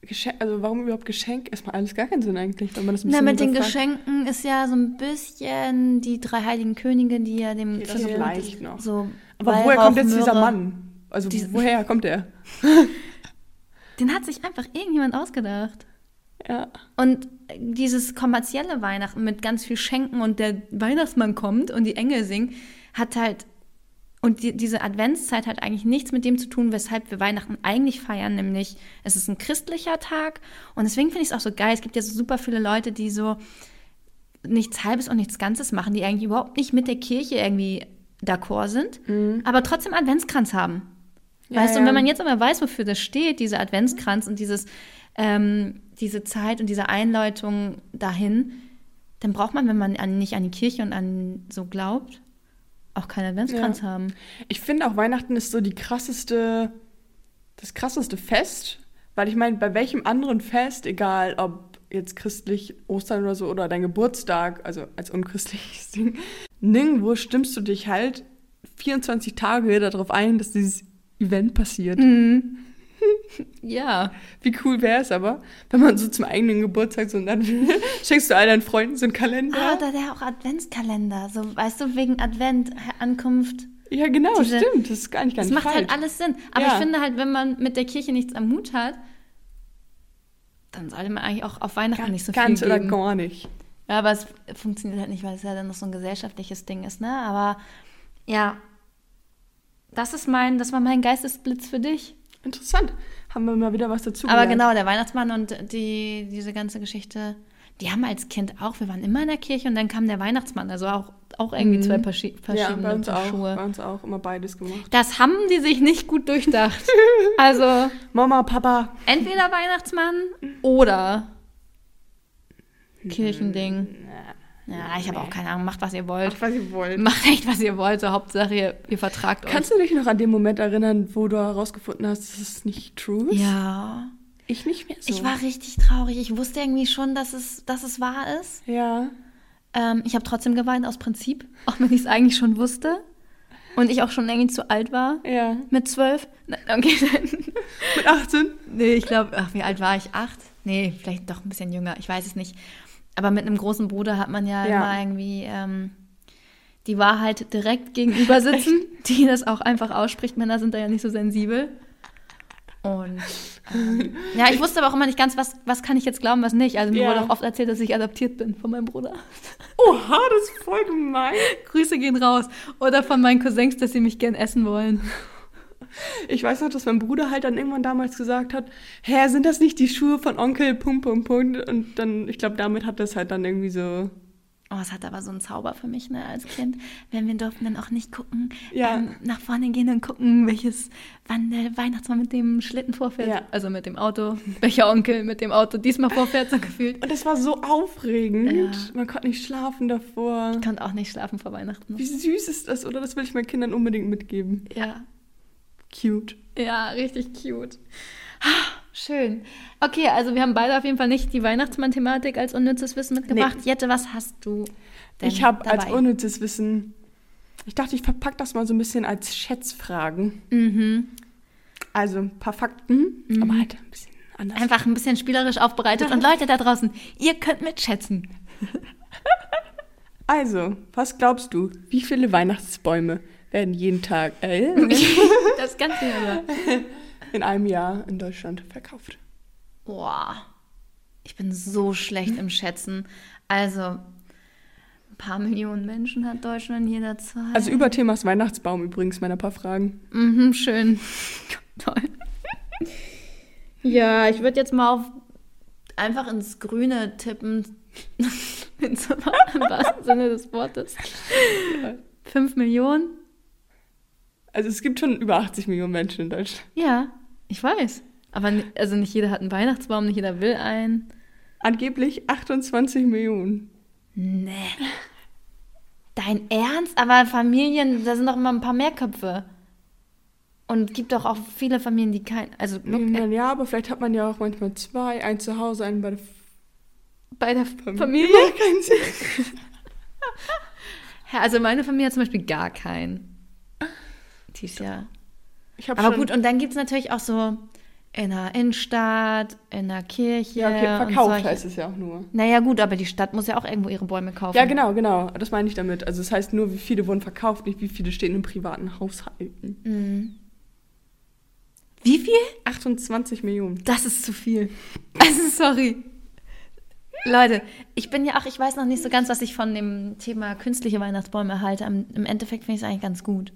[SPEAKER 1] Geschenk, also warum überhaupt Geschenk? Erstmal alles gar keinen Sinn eigentlich, wenn man das ein
[SPEAKER 2] Na,
[SPEAKER 1] bisschen
[SPEAKER 2] mit den. Geschenken ist ja so ein bisschen die drei heiligen Könige, die ja dem
[SPEAKER 1] das
[SPEAKER 2] Kind
[SPEAKER 1] vielleicht noch.
[SPEAKER 2] so
[SPEAKER 1] Aber woher
[SPEAKER 2] Weihrauch,
[SPEAKER 1] kommt jetzt dieser
[SPEAKER 2] Myrrhe-
[SPEAKER 1] Mann? Also
[SPEAKER 2] Diese-
[SPEAKER 1] woher kommt er? [laughs] [laughs]
[SPEAKER 2] Den hat sich einfach irgendjemand ausgedacht.
[SPEAKER 1] Ja.
[SPEAKER 2] Und dieses kommerzielle Weihnachten mit ganz viel Schenken und der Weihnachtsmann kommt und die Engel singen, hat halt und die, diese Adventszeit hat eigentlich nichts mit dem zu tun, weshalb wir Weihnachten eigentlich feiern, nämlich es ist ein christlicher Tag und deswegen finde ich es auch so geil. Es gibt ja so super viele Leute, die so nichts Halbes und nichts Ganzes machen, die eigentlich überhaupt nicht mit der Kirche irgendwie d'accord sind, aber trotzdem Adventskranz haben.
[SPEAKER 1] Ja,
[SPEAKER 2] weißt du,
[SPEAKER 1] ja.
[SPEAKER 2] und wenn man jetzt aber weiß, wofür das steht, dieser Adventskranz und dieses, ähm, diese Zeit und diese Einläutung dahin, dann braucht man, wenn man an, nicht an die Kirche und an so glaubt, auch keinen Adventskranz
[SPEAKER 1] Ja.
[SPEAKER 2] haben.
[SPEAKER 1] Ich finde auch Weihnachten ist so die krasseste, das krasseste Fest, weil ich meine, bei welchem anderen Fest, egal ob jetzt christlich, Ostern oder so, oder dein Geburtstag, also als unchristliches [laughs] Ding, nirgendwo stimmst du dich halt 24 Tage darauf ein, dass dieses Event passiert. [laughs]
[SPEAKER 2] Ja.
[SPEAKER 1] Wie cool wäre es aber, wenn man so zum eigenen Geburtstag so und dann [laughs] schenkst du all deinen Freunden so einen Kalender.
[SPEAKER 2] Ah, da der auch Adventskalender, so, weißt du, wegen Advent, Ankunft.
[SPEAKER 1] ja, genau,
[SPEAKER 2] diese-
[SPEAKER 1] stimmt. Das ist gar nicht ganz
[SPEAKER 2] Das macht
[SPEAKER 1] falsch.
[SPEAKER 2] halt alles Sinn. Aber
[SPEAKER 1] Ja.
[SPEAKER 2] ich finde halt, wenn man mit der Kirche nichts am Hut hat, dann sollte man eigentlich auch auf Weihnachten nicht so
[SPEAKER 1] Ganz
[SPEAKER 2] viel
[SPEAKER 1] oder
[SPEAKER 2] geben.
[SPEAKER 1] gar nicht.
[SPEAKER 2] Ja, aber es funktioniert halt nicht, weil es ja dann noch so ein gesellschaftliches Ding ist, ne? Aber ja, das ist mein, das war mein Geistesblitz für dich.
[SPEAKER 1] Interessant. Haben wir mal wieder was dazu
[SPEAKER 2] Aber genau, der Weihnachtsmann und die, diese ganze Geschichte, die haben als Kind auch, wir waren immer in der Kirche und dann kam der Weihnachtsmann, also auch, auch irgendwie zwei verschi-
[SPEAKER 1] Ja,
[SPEAKER 2] verschiedene
[SPEAKER 1] bei uns, auch,
[SPEAKER 2] Schuhe.
[SPEAKER 1] bei uns auch immer beides gemacht.
[SPEAKER 2] Das haben die sich nicht gut durchdacht. [laughs] also
[SPEAKER 1] Mama, Papa.
[SPEAKER 2] entweder Weihnachtsmann oder Kirchending. Ja, ich habe auch keine Ahnung, macht was ihr wollt.
[SPEAKER 1] Ach, was ihr wollt.
[SPEAKER 2] Macht echt, was ihr wollt. So, Hauptsache, ihr, ihr vertragt euch.
[SPEAKER 1] Kannst du dich noch an den Moment erinnern, wo du herausgefunden hast, dass es nicht true ist?
[SPEAKER 2] ja.
[SPEAKER 1] Ich nicht mehr so.
[SPEAKER 2] Ich war richtig traurig. Ich wusste irgendwie schon, dass es, dass es wahr ist.
[SPEAKER 1] Ja.
[SPEAKER 2] Ähm, ich habe trotzdem geweint aus Prinzip, auch wenn ich es eigentlich schon wusste. Und ich auch schon irgendwie zu alt war.
[SPEAKER 1] Ja.
[SPEAKER 2] Mit zwölf. Nein, Okay. [laughs]
[SPEAKER 1] Mit 18?
[SPEAKER 2] nee, ich glaube, ach, wie alt war ich? Acht? Nee, vielleicht doch ein bisschen jünger. Ich weiß es nicht. Aber mit einem großen Bruder hat man ja,
[SPEAKER 1] Ja.
[SPEAKER 2] immer irgendwie ähm, die Wahrheit direkt gegenüber [laughs] sitzen, die das auch einfach ausspricht. Männer sind da ja nicht so sensibel. Und ähm, ja, ich wusste aber auch immer nicht ganz, was, was kann ich jetzt glauben, was nicht. Also mir
[SPEAKER 1] Ja.
[SPEAKER 2] wurde auch oft erzählt, dass ich adoptiert bin von meinem Bruder.
[SPEAKER 1] Oha, das ist voll gemein. [laughs]
[SPEAKER 2] Grüße gehen raus. Oder von meinen Cousins, dass sie mich gern essen wollen. [laughs]
[SPEAKER 1] Ich weiß noch, dass mein Bruder halt dann irgendwann damals gesagt hat, hä, sind das nicht die Schuhe von Onkel, Punkt, Punkt, Punkt. Und dann, ich glaube, damit hat das halt dann irgendwie so,
[SPEAKER 2] Oh, es hat aber so einen Zauber für mich, ne, als Kind. Wenn wir durften dann auch nicht gucken,
[SPEAKER 1] Ja.
[SPEAKER 2] ähm, nach vorne gehen und gucken, welches, wann der Weihnachtsmann mit dem Schlitten vorfährt.
[SPEAKER 1] Ja.
[SPEAKER 2] Also mit dem Auto. Welcher Onkel mit dem Auto diesmal vorfährt, so [laughs] gefühlt.
[SPEAKER 1] und das war so aufregend.
[SPEAKER 2] Ja.
[SPEAKER 1] Man konnte nicht schlafen davor.
[SPEAKER 2] Ich konnte auch nicht schlafen vor Weihnachten.
[SPEAKER 1] Wie süß ist das, oder? Das will ich meinen Kindern unbedingt mitgeben.
[SPEAKER 2] Ja.
[SPEAKER 1] Cute.
[SPEAKER 2] Ja, richtig cute. Schön. Okay, also wir haben beide auf jeden Fall nicht die Weihnachtsmann-Thematik als unnützes Wissen mitgebracht. Jette, was hast du denn
[SPEAKER 1] Ich habe als unnützes Wissen, ich dachte, ich verpacke das mal so ein bisschen als Schätzfragen.
[SPEAKER 2] Mhm.
[SPEAKER 1] Also ein paar Fakten, aber halt ein bisschen anders.
[SPEAKER 2] Einfach ein bisschen spielerisch aufbereitet. Und Leute da draußen, ihr könnt mitschätzen. [laughs]
[SPEAKER 1] Also, was glaubst du, wie viele Weihnachtsbäume werden jeden Tag äh, [laughs]
[SPEAKER 2] Das Ganze aber.
[SPEAKER 1] in einem Jahr in Deutschland verkauft?
[SPEAKER 2] Boah. Ich bin so schlecht im Schätzen. Also, ein paar Millionen Menschen hat Deutschland jederzeit.
[SPEAKER 1] Also über Themas Weihnachtsbaum übrigens, meine paar Fragen.
[SPEAKER 2] Mhm, schön. [laughs] Toll. Ja, ich würde jetzt mal auf einfach ins Grüne tippen. [laughs] Im wahrsten Sinne des Wortes. Fünf Millionen?
[SPEAKER 1] Also es gibt schon über 80 Millionen Menschen in Deutschland.
[SPEAKER 2] Ja, ich weiß. Aber also nicht jeder hat einen Weihnachtsbaum, nicht jeder will einen.
[SPEAKER 1] Angeblich 28 Millionen.
[SPEAKER 2] Nee. Dein Ernst? Aber Familien, da sind doch immer ein paar mehr Köpfe. Und gibt doch auch viele Familien, die kein. Also
[SPEAKER 1] Na Ja, aber vielleicht hat man ja auch manchmal zwei, einen zu Hause, einen bei der
[SPEAKER 2] bei der
[SPEAKER 1] Familie.
[SPEAKER 2] Familie.
[SPEAKER 1] Macht keinen Sinn. [laughs]
[SPEAKER 2] Ja, also meine Familie hat zum Beispiel gar keinen. Dies Jahr. Aber gut, und dann gibt es natürlich auch so in der Innenstadt, in der Kirche.
[SPEAKER 1] Ja, okay, verkauft heißt es ja auch nur.
[SPEAKER 2] Naja, gut, aber die Stadt muss ja auch irgendwo ihre Bäume kaufen.
[SPEAKER 1] Ja, genau, genau. Das meine ich damit. Also es heißt nur, wie viele wurden verkauft, nicht wie viele stehen in privaten Haushalten.
[SPEAKER 2] Mhm. Wie viel?
[SPEAKER 1] 28 Millionen.
[SPEAKER 2] Das ist zu viel. [laughs] Also, sorry. Leute, ich bin ja auch, ich weiß noch nicht so ganz, was ich von dem Thema künstliche Weihnachtsbäume halte. Im Endeffekt finde ich es eigentlich ganz gut.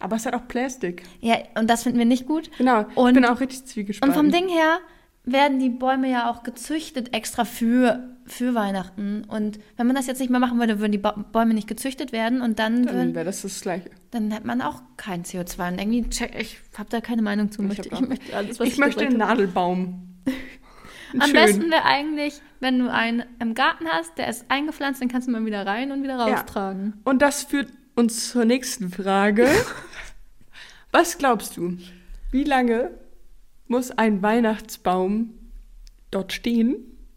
[SPEAKER 1] Aber es hat auch Plastik.
[SPEAKER 2] Ja, und das finden wir nicht gut.
[SPEAKER 1] Genau.
[SPEAKER 2] Und-
[SPEAKER 1] ich bin auch richtig zwiegespalten.
[SPEAKER 2] Und vom Ding her werden die Bäume ja auch gezüchtet extra für, für Weihnachten. Und wenn man das jetzt nicht mehr machen würde, würden die ba Bäume nicht gezüchtet werden und dann,
[SPEAKER 1] Dann wäre das das Gleiche.
[SPEAKER 2] dann hätte man auch kein CO2. Und irgendwie, check, ich habe da keine Meinung zu.
[SPEAKER 1] Ich
[SPEAKER 2] Möchte, ich, möchte alles, was
[SPEAKER 1] Ich möchte einen. Nadelbaum. [laughs]
[SPEAKER 2] Am
[SPEAKER 1] Schön.
[SPEAKER 2] besten wäre eigentlich, wenn du einen im Garten hast, der ist eingepflanzt, dann kannst du mal wieder rein und wieder
[SPEAKER 1] Ja.
[SPEAKER 2] raustragen.
[SPEAKER 1] Und das führt uns zur nächsten Frage. [laughs] Was glaubst du? Wie lange muss ein Weihnachtsbaum dort stehen,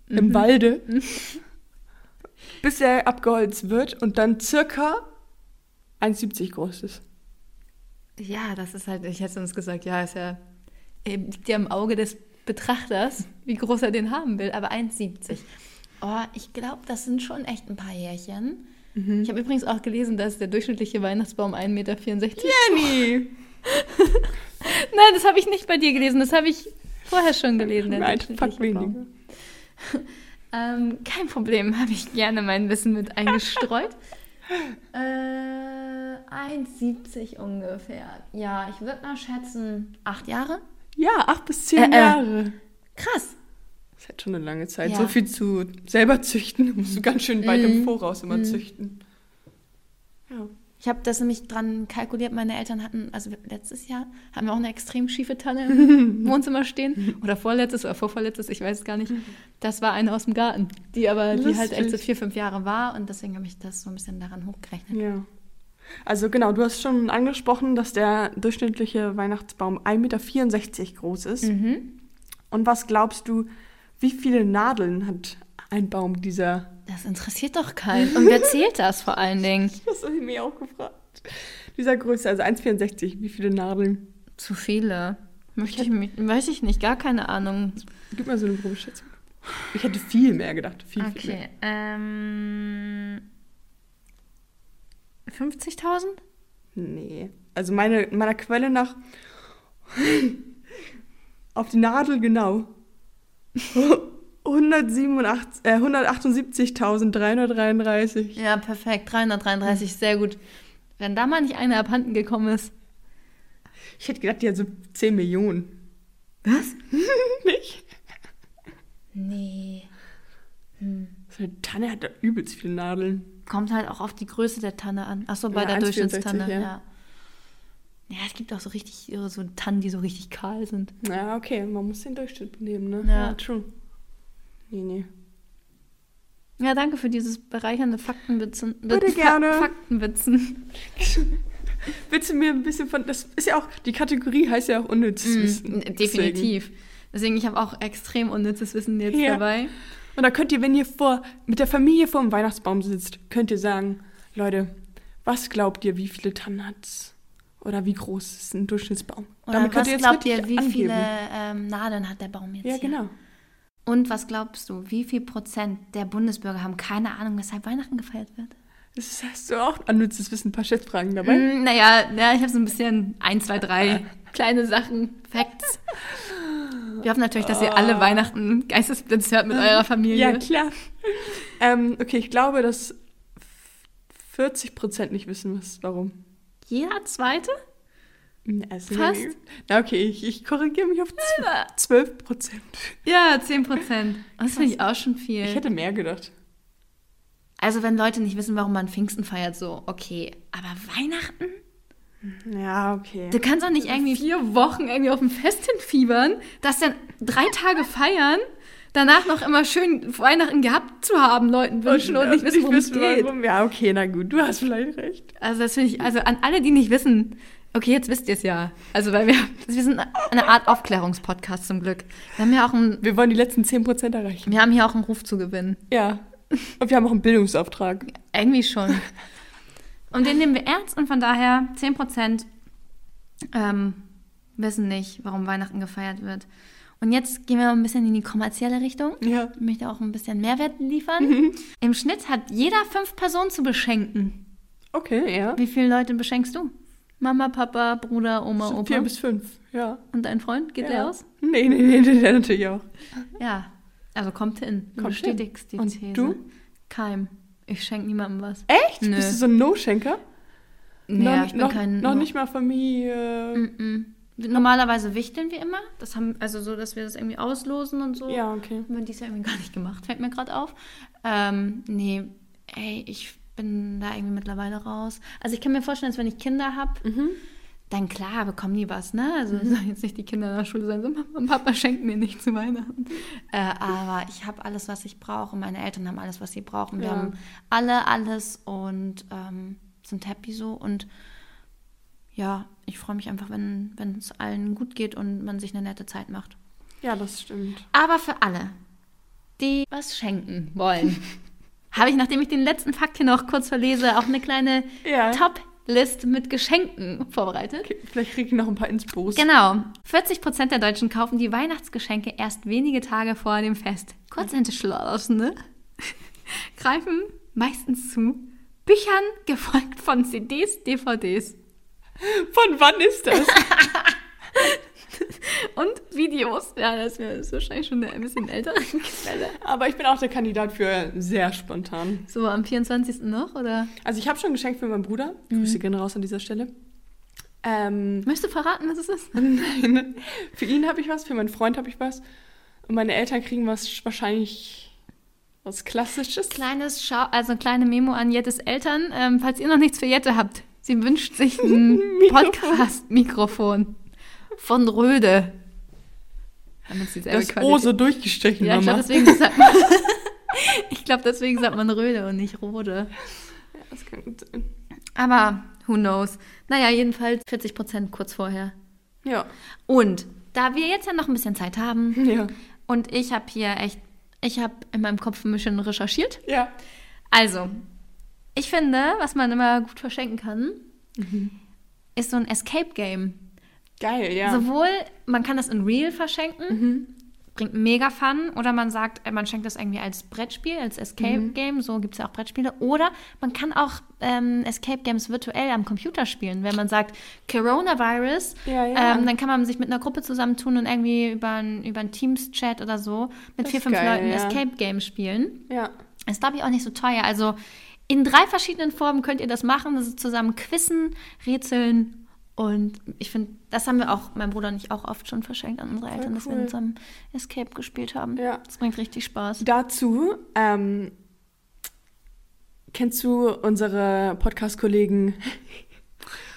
[SPEAKER 2] Mhm.
[SPEAKER 1] im Walde, [laughs] bis er abgeholzt wird und dann circa 1,70 groß ist?
[SPEAKER 2] Ja, das ist halt, ich hätte sonst gesagt, ja, ist ja, eben liegt ja im Auge des Betrachters, wie groß er den haben will, aber 1,70. Oh, ich glaube, das sind schon echt ein paar Jährchen. Ich habe übrigens auch gelesen, dass der durchschnittliche Weihnachtsbaum 1,64 Meter
[SPEAKER 1] Jenny! [laughs]
[SPEAKER 2] Nein, das habe ich nicht bei dir gelesen, das habe ich vorher schon gelesen. der
[SPEAKER 1] Nein, fuck weniger. [laughs]
[SPEAKER 2] Ähm, kein Problem, [laughs] habe ich gerne mein Wissen mit eingestreut. äh, 1,70 ungefähr. Ja, ich würde mal schätzen, acht Jahre?
[SPEAKER 1] Ja, acht bis zehn
[SPEAKER 2] Äh, äh.
[SPEAKER 1] Jahre.
[SPEAKER 2] Krass.
[SPEAKER 1] Das ist halt schon eine lange Zeit.
[SPEAKER 2] Ja.
[SPEAKER 1] So viel zu selber züchten, musst du ganz schön weit im
[SPEAKER 2] Mhm.
[SPEAKER 1] Voraus immer
[SPEAKER 2] Mhm.
[SPEAKER 1] züchten. Ja.
[SPEAKER 2] Ich habe das nämlich dran kalkuliert. Meine Eltern hatten, also letztes Jahr, haben wir auch eine extrem schiefe Tanne im [laughs] Wohnzimmer stehen. Oder vorletztes oder vorvorletztes, ich weiß es gar nicht. Das war eine aus dem Garten, die aber, die halt echt so
[SPEAKER 1] Lustig.
[SPEAKER 2] vier, fünf Jahre war. Und deswegen habe ich das so ein bisschen daran hochgerechnet.
[SPEAKER 1] Ja. Also genau, du hast schon angesprochen, dass der durchschnittliche Weihnachtsbaum 1,64 Meter groß ist.
[SPEAKER 2] Mhm.
[SPEAKER 1] Und was glaubst du, wie viele Nadeln hat ein Baum dieser?
[SPEAKER 2] Das interessiert doch keinen. Und wer zählt das vor allen [laughs] Dingen?
[SPEAKER 1] Das habe ich mir auch gefragt. Dieser Größe, also 1,64, wie viele Nadeln?
[SPEAKER 2] Zu viele. Möchte ich weiß ich nicht, gar keine Ahnung.
[SPEAKER 1] Gib mal so eine grobe Schätzung. Ich hätte viel mehr gedacht. Viel, viel mehr.
[SPEAKER 2] Okay, ähm. 50.000?
[SPEAKER 1] Nee. Also meine, meiner Quelle nach [laughs] auf die Nadel genau. 187 äh, 178.333.
[SPEAKER 2] Ja, perfekt. 333, sehr gut. Wenn da mal nicht einer abhanden gekommen ist.
[SPEAKER 1] Ich hätte gedacht, die hat so 10 Millionen.
[SPEAKER 2] Was? [laughs]
[SPEAKER 1] Nicht?
[SPEAKER 2] Nee.
[SPEAKER 1] So eine Tanne hat da übelst viele Nadeln.
[SPEAKER 2] Kommt halt auch auf die Größe der Tanne an. Achso, bei
[SPEAKER 1] Ja,
[SPEAKER 2] der
[SPEAKER 1] 1,64,
[SPEAKER 2] Durchschnittstanne,
[SPEAKER 1] ja.
[SPEAKER 2] ja. Ja. es gibt auch so richtig so Tannen, die so richtig kahl sind.
[SPEAKER 1] Ja, okay, man muss den Durchschnitt nehmen, ne?
[SPEAKER 2] Ja.
[SPEAKER 1] true. Nee, nee.
[SPEAKER 2] Ja, danke für dieses bereichernde Faktenwitzen.
[SPEAKER 1] Bitte
[SPEAKER 2] Fa-
[SPEAKER 1] gerne.
[SPEAKER 2] Faktenwitzen. [laughs]
[SPEAKER 1] Du mir ein bisschen von. Das ist ja auch. Die Kategorie heißt ja auch unnützes Wissen.
[SPEAKER 2] Mm, definitiv. Deswegen, ich habe auch extrem unnützes Wissen jetzt
[SPEAKER 1] Ja.
[SPEAKER 2] dabei.
[SPEAKER 1] Und da könnt ihr, wenn ihr vor, mit der Familie vor dem Weihnachtsbaum sitzt, könnt ihr sagen, Leute, was glaubt ihr, wie viele Tannen hat's? Oder wie groß ist ein Durchschnittsbaum?
[SPEAKER 2] Oder was glaubt ihr, wie viele
[SPEAKER 1] angeben.
[SPEAKER 2] ähm, Nadeln hat der Baum jetzt
[SPEAKER 1] Ja,
[SPEAKER 2] hier?
[SPEAKER 1] genau.
[SPEAKER 2] Und was glaubst du, wie viel Prozent der Bundesbürger haben keine Ahnung, weshalb Weihnachten gefeiert wird?
[SPEAKER 1] Das hast du auch annützes Wissen, ein paar Schätzfragen dabei.
[SPEAKER 2] Mm, naja, ja, ich habe so ein bisschen ein, zwei, drei [laughs] kleine Sachen, Facts. Wir hoffen natürlich, dass ihr alle Weihnachten Geistesblitz hört mit eurer Familie.
[SPEAKER 1] Ja, klar. ähm, okay, ich glaube, dass 40 Prozent nicht wissen, was, warum.
[SPEAKER 2] Jeder zweite?
[SPEAKER 1] Also,
[SPEAKER 2] Fast.
[SPEAKER 1] Na okay, ich, ich korrigiere mich auf zw- 12 Prozent.
[SPEAKER 2] Ja, 10 Prozent. Das finde ich auch schon viel.
[SPEAKER 1] Ich hätte mehr gedacht.
[SPEAKER 2] also wenn Leute nicht wissen, warum man Pfingsten feiert, so, okay. Aber Weihnachten?
[SPEAKER 1] Ja, okay.
[SPEAKER 2] Du kannst doch nicht irgendwie vier Wochen irgendwie auf dem Fest hinfiebern, das dann drei Tage feiern, danach noch immer schön Weihnachten gehabt zu haben, Leuten wünschen und, nicht wissen, worum es geht.
[SPEAKER 1] warum. Ja, okay, na gut, du hast vielleicht recht.
[SPEAKER 2] Also das finde ich, also an alle, die nicht wissen, okay, jetzt wisst ihr es ja. Also weil wir, wir sind eine Art Aufklärungspodcast zum Glück. Wir haben ja auch einen,
[SPEAKER 1] Wir wollen die letzten 10 Prozent erreichen.
[SPEAKER 2] wir haben hier auch einen Ruf zu gewinnen.
[SPEAKER 1] Ja. Und wir haben auch einen Bildungsauftrag.
[SPEAKER 2] Irgendwie schon. Und den nehmen wir ernst und von daher 10% ähm, wissen nicht, warum Weihnachten gefeiert wird. Und jetzt gehen wir mal ein bisschen in die kommerzielle Richtung.
[SPEAKER 1] Ja.
[SPEAKER 2] Ich möchte auch ein bisschen Mehrwert liefern. Im Schnitt hat jeder fünf Personen zu beschenken.
[SPEAKER 1] Okay, ja.
[SPEAKER 2] Wie viele Leute beschenkst du? Mama, Papa, Bruder, Oma, Opa.
[SPEAKER 1] vier bis fünf, ja.
[SPEAKER 2] und dein Freund? Geht
[SPEAKER 1] ja.
[SPEAKER 2] der aus?
[SPEAKER 1] Nee, nee, nee, nee, der [laughs] natürlich auch.
[SPEAKER 2] Ja. Also kommt hin. Du
[SPEAKER 1] Kommt hin.
[SPEAKER 2] bestätigst die
[SPEAKER 1] Und
[SPEAKER 2] These.
[SPEAKER 1] du?
[SPEAKER 2] Keim. Ich schenke niemandem was.
[SPEAKER 1] Echt?
[SPEAKER 2] Nö.
[SPEAKER 1] Bist du so ein No-Schenker?
[SPEAKER 2] Nee,
[SPEAKER 1] noch,
[SPEAKER 2] ich bin
[SPEAKER 1] noch,
[SPEAKER 2] kein...
[SPEAKER 1] noch nicht mal Familie.
[SPEAKER 2] Mm-mm. Normalerweise wichteln wir immer. Das haben, also so, dass wir das irgendwie auslosen und so.
[SPEAKER 1] Ja, okay.
[SPEAKER 2] Haben wir dies Jahr irgendwie gar nicht gemacht, fällt mir gerade auf. Ähm, nee, ey, ich bin da irgendwie mittlerweile raus. Also ich kann mir vorstellen, dass wenn ich Kinder habe,
[SPEAKER 1] Mhm.
[SPEAKER 2] dann klar bekommen die was, ne? Also es sollen jetzt nicht die Kinder in der Schule sein, so Mama und Papa schenken mir nicht zu Weihnachten. Äh, aber ich habe alles, was ich brauche. Meine Eltern haben alles, was sie brauchen. Wir
[SPEAKER 1] Ja.
[SPEAKER 2] haben alle alles und ähm, sind happy so. Und ja, ich freue mich einfach, wenn es allen gut geht und man sich eine nette Zeit macht.
[SPEAKER 1] Ja, das stimmt.
[SPEAKER 2] Aber für alle, die was schenken wollen, [laughs] habe ich, nachdem ich den letzten Fakt hier noch kurz verlese, auch eine kleine
[SPEAKER 1] Ja.
[SPEAKER 2] Top-List mit Geschenken vorbereitet.
[SPEAKER 1] Okay, vielleicht kriege ich noch ein paar Inspos.
[SPEAKER 2] Genau. 40% der Deutschen kaufen die Weihnachtsgeschenke erst wenige Tage vor dem Fest. Kurz entschlossene greifen meistens zu Büchern, gefolgt von CDs, DVDs
[SPEAKER 1] Von wann ist das? [laughs]
[SPEAKER 2] und Videos. Ja, das ist wahrscheinlich schon eine ein bisschen ältere Quelle. [laughs]
[SPEAKER 1] Aber ich bin auch der Kandidat für sehr spontan.
[SPEAKER 2] So am 24. noch, oder?
[SPEAKER 1] Also ich habe schon ein Geschenk für meinen Bruder. Grüße gehen raus an dieser Stelle. Ähm,
[SPEAKER 2] Möchtest du verraten, was es ist? [laughs]
[SPEAKER 1] nein, für ihn habe ich was, für meinen Freund habe ich was. Und meine Eltern kriegen was wahrscheinlich was Klassisches.
[SPEAKER 2] Kleines Schau also eine kleine Memo an Jettes Eltern. Ähm, falls ihr noch nichts für Jette habt, sie wünscht sich [laughs] ein
[SPEAKER 1] Mikrofon.
[SPEAKER 2] Podcast-Mikrofon von Röde. Dieselbe
[SPEAKER 1] Das. O so durchgestrichen,
[SPEAKER 2] Ja, ich
[SPEAKER 1] Mama.
[SPEAKER 2] glaube, deswegen sagt man, [laughs] [laughs] ich glaube, deswegen sagt man Röde und nicht Rode.
[SPEAKER 1] Das kann gut sein.
[SPEAKER 2] Aber who knows? Naja, jedenfalls 40 Prozent kurz vorher.
[SPEAKER 1] Ja.
[SPEAKER 2] Und da wir jetzt ja noch ein bisschen Zeit haben
[SPEAKER 1] Ja.
[SPEAKER 2] und ich habe hier echt, ich habe in meinem Kopf ein bisschen recherchiert.
[SPEAKER 1] Ja.
[SPEAKER 2] Also, ich finde, was man immer gut verschenken kann, ist so ein Escape Game.
[SPEAKER 1] Geil, ja. Mhm.
[SPEAKER 2] Sowohl, man kann das in Real verschenken, bringt mega Fun, oder man sagt, äh, man schenkt das irgendwie als Brettspiel, als Escape
[SPEAKER 1] Mhm.
[SPEAKER 2] Game, so gibt es ja auch Brettspiele. Oder man kann auch ähm, Escape Games virtuell am Computer spielen. Wenn man sagt, Coronavirus,
[SPEAKER 1] Ja, ja.
[SPEAKER 2] Ähm, dann kann man sich mit einer Gruppe zusammentun und irgendwie über ein, über ein Teams-Chat oder so mit
[SPEAKER 1] Das
[SPEAKER 2] vier, fünf
[SPEAKER 1] geil,
[SPEAKER 2] Leuten
[SPEAKER 1] ja.
[SPEAKER 2] Escape Game spielen.
[SPEAKER 1] ja.
[SPEAKER 2] Ist, glaube ich, auch nicht so teuer. Also in drei verschiedenen Formen könnt ihr das machen. Das ist zusammen Quizzen, Rätseln und ich finde, das haben wir auch, mein Bruder und ich auch oft schon verschenkt an unsere Eltern, dass wir
[SPEAKER 1] cool.
[SPEAKER 2] in unserem Escape gespielt haben.
[SPEAKER 1] Ja.
[SPEAKER 2] Das bringt richtig Spaß.
[SPEAKER 1] Dazu, ähm, kennst du unsere Podcast-Kollegen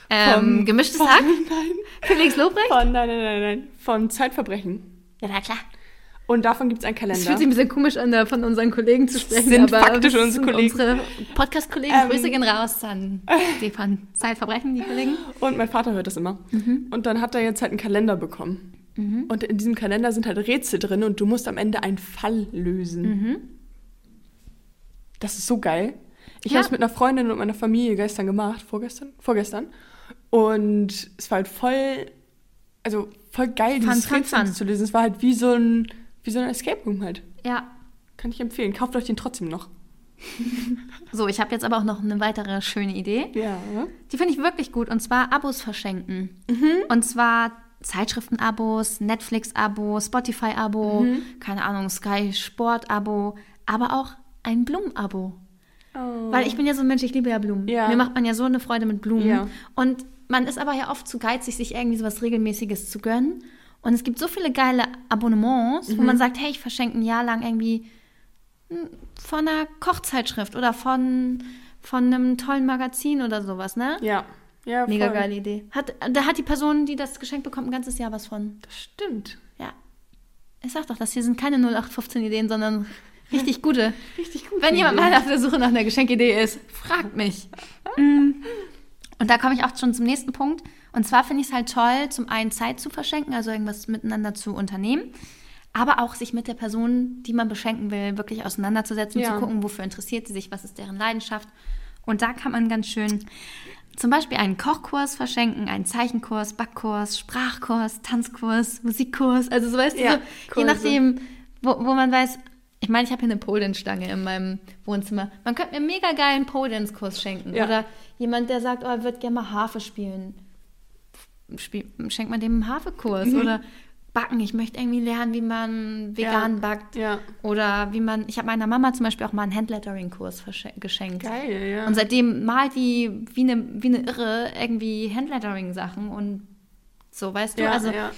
[SPEAKER 2] Ähm, gemischtes Hack? [laughs]
[SPEAKER 1] Nein.
[SPEAKER 2] Felix Lobrecht?
[SPEAKER 1] Von, nein, nein, nein, nein. Von Zeitverbrechen.
[SPEAKER 2] Ja, na klar.
[SPEAKER 1] Und davon gibt es einen
[SPEAKER 2] Es
[SPEAKER 1] Kalender.
[SPEAKER 2] fühlt sich ein bisschen komisch an, da von unseren Kollegen zu sprechen.
[SPEAKER 1] Sind
[SPEAKER 2] aber
[SPEAKER 1] faktisch unsere Kollegen.
[SPEAKER 2] Unsere Podcast-Kollegen,
[SPEAKER 1] Ähm.
[SPEAKER 2] Grüße gehen raus an [laughs] die von Zeitverbrechen, die Kollegen.
[SPEAKER 1] Und mein Vater hört das immer.
[SPEAKER 2] Mhm.
[SPEAKER 1] Und dann hat er jetzt halt einen Kalender bekommen. Und in diesem Kalender sind halt Rätsel drin und du musst am Ende einen Fall lösen.
[SPEAKER 2] Mhm.
[SPEAKER 1] Das ist so geil. Ich
[SPEAKER 2] Ja.
[SPEAKER 1] habe es mit einer Freundin und meiner Familie gestern gemacht, vorgestern, vorgestern. Und es war halt voll, also voll geil, dieses
[SPEAKER 2] fun,
[SPEAKER 1] Rätsel
[SPEAKER 2] fun.
[SPEAKER 1] zu lösen. Es war halt wie so ein, wie so ein Escape Room halt.
[SPEAKER 2] Ja,
[SPEAKER 1] Kann ich empfehlen. Kauft euch den trotzdem noch. [laughs]
[SPEAKER 2] so, ich habe jetzt aber auch noch eine weitere schöne Idee.
[SPEAKER 1] Ja.
[SPEAKER 2] Die finde ich wirklich gut und zwar Abos verschenken.
[SPEAKER 1] Mhm.
[SPEAKER 2] Und zwar Zeitschriften-Abos, Netflix-Abo, Spotify-Abo,
[SPEAKER 1] Mhm.
[SPEAKER 2] keine Ahnung, Sky Sport-Abo, aber auch ein Blumen-Abo.
[SPEAKER 1] Oh.
[SPEAKER 2] Weil ich bin ja so ein Mensch, ich liebe ja Blumen.
[SPEAKER 1] Ja.
[SPEAKER 2] Mir macht man ja so eine Freude mit Blumen.
[SPEAKER 1] Ja.
[SPEAKER 2] Und man ist aber ja oft zu geizig, sich irgendwie sowas Regelmäßiges zu gönnen. Und es gibt so viele geile Abonnements, wo
[SPEAKER 1] Mhm.
[SPEAKER 2] man sagt, hey, ich verschenke ein Jahr lang irgendwie hm, von einer Kochzeitschrift oder von, von einem tollen Magazin oder sowas, ne?
[SPEAKER 1] Ja. Ja,
[SPEAKER 2] Mega
[SPEAKER 1] voll.
[SPEAKER 2] geile Idee. Hat, da hat die Person, die das Geschenk bekommt, ein ganzes Jahr was von.
[SPEAKER 1] Das stimmt.
[SPEAKER 2] Ja. Ich sag doch, das hier sind keine 0815 Ideen, sondern [laughs] richtig gute.
[SPEAKER 1] Richtig gut.
[SPEAKER 2] Wenn jemand mal auf der Suche nach einer Geschenkidee ist, fragt mich. [laughs] Mm. Und da komme ich auch schon zum nächsten Punkt. Und zwar finde ich es halt toll, zum einen Zeit zu verschenken, also irgendwas miteinander zu unternehmen, aber auch sich mit der Person, die man beschenken will, wirklich auseinanderzusetzen,
[SPEAKER 1] Ja.
[SPEAKER 2] zu gucken, wofür interessiert sie sich, was ist deren Leidenschaft. Und da kann man ganz schön zum Beispiel einen Kochkurs verschenken, einen Zeichenkurs, Backkurs, Sprachkurs, Tanzkurs, Musikkurs, also so weißt
[SPEAKER 1] Ja,
[SPEAKER 2] du, so, je nachdem, wo, wo man weiß, ich meine, ich habe hier eine Pole-Dance-Stange in meinem Wohnzimmer. Man könnte mir einen mega geilen Pole-Dance-Kurs schenken.
[SPEAKER 1] Ja.
[SPEAKER 2] Oder jemand, der sagt, oh, er würde gerne mal Harfe spielen. Spiel, schenkt man dem einen Harfekurs.
[SPEAKER 1] Mhm.
[SPEAKER 2] Oder backen. Ich möchte irgendwie lernen, wie man vegan
[SPEAKER 1] Ja.
[SPEAKER 2] backt.
[SPEAKER 1] Ja.
[SPEAKER 2] Oder wie man, ich habe meiner Mama zum Beispiel auch mal einen Handlettering-Kurs geschenkt.
[SPEAKER 1] Geil, ja.
[SPEAKER 2] Und seitdem malt die wie eine, wie eine Irre irgendwie Handlettering-Sachen und so, weißt du?
[SPEAKER 1] ja,
[SPEAKER 2] also
[SPEAKER 1] ja.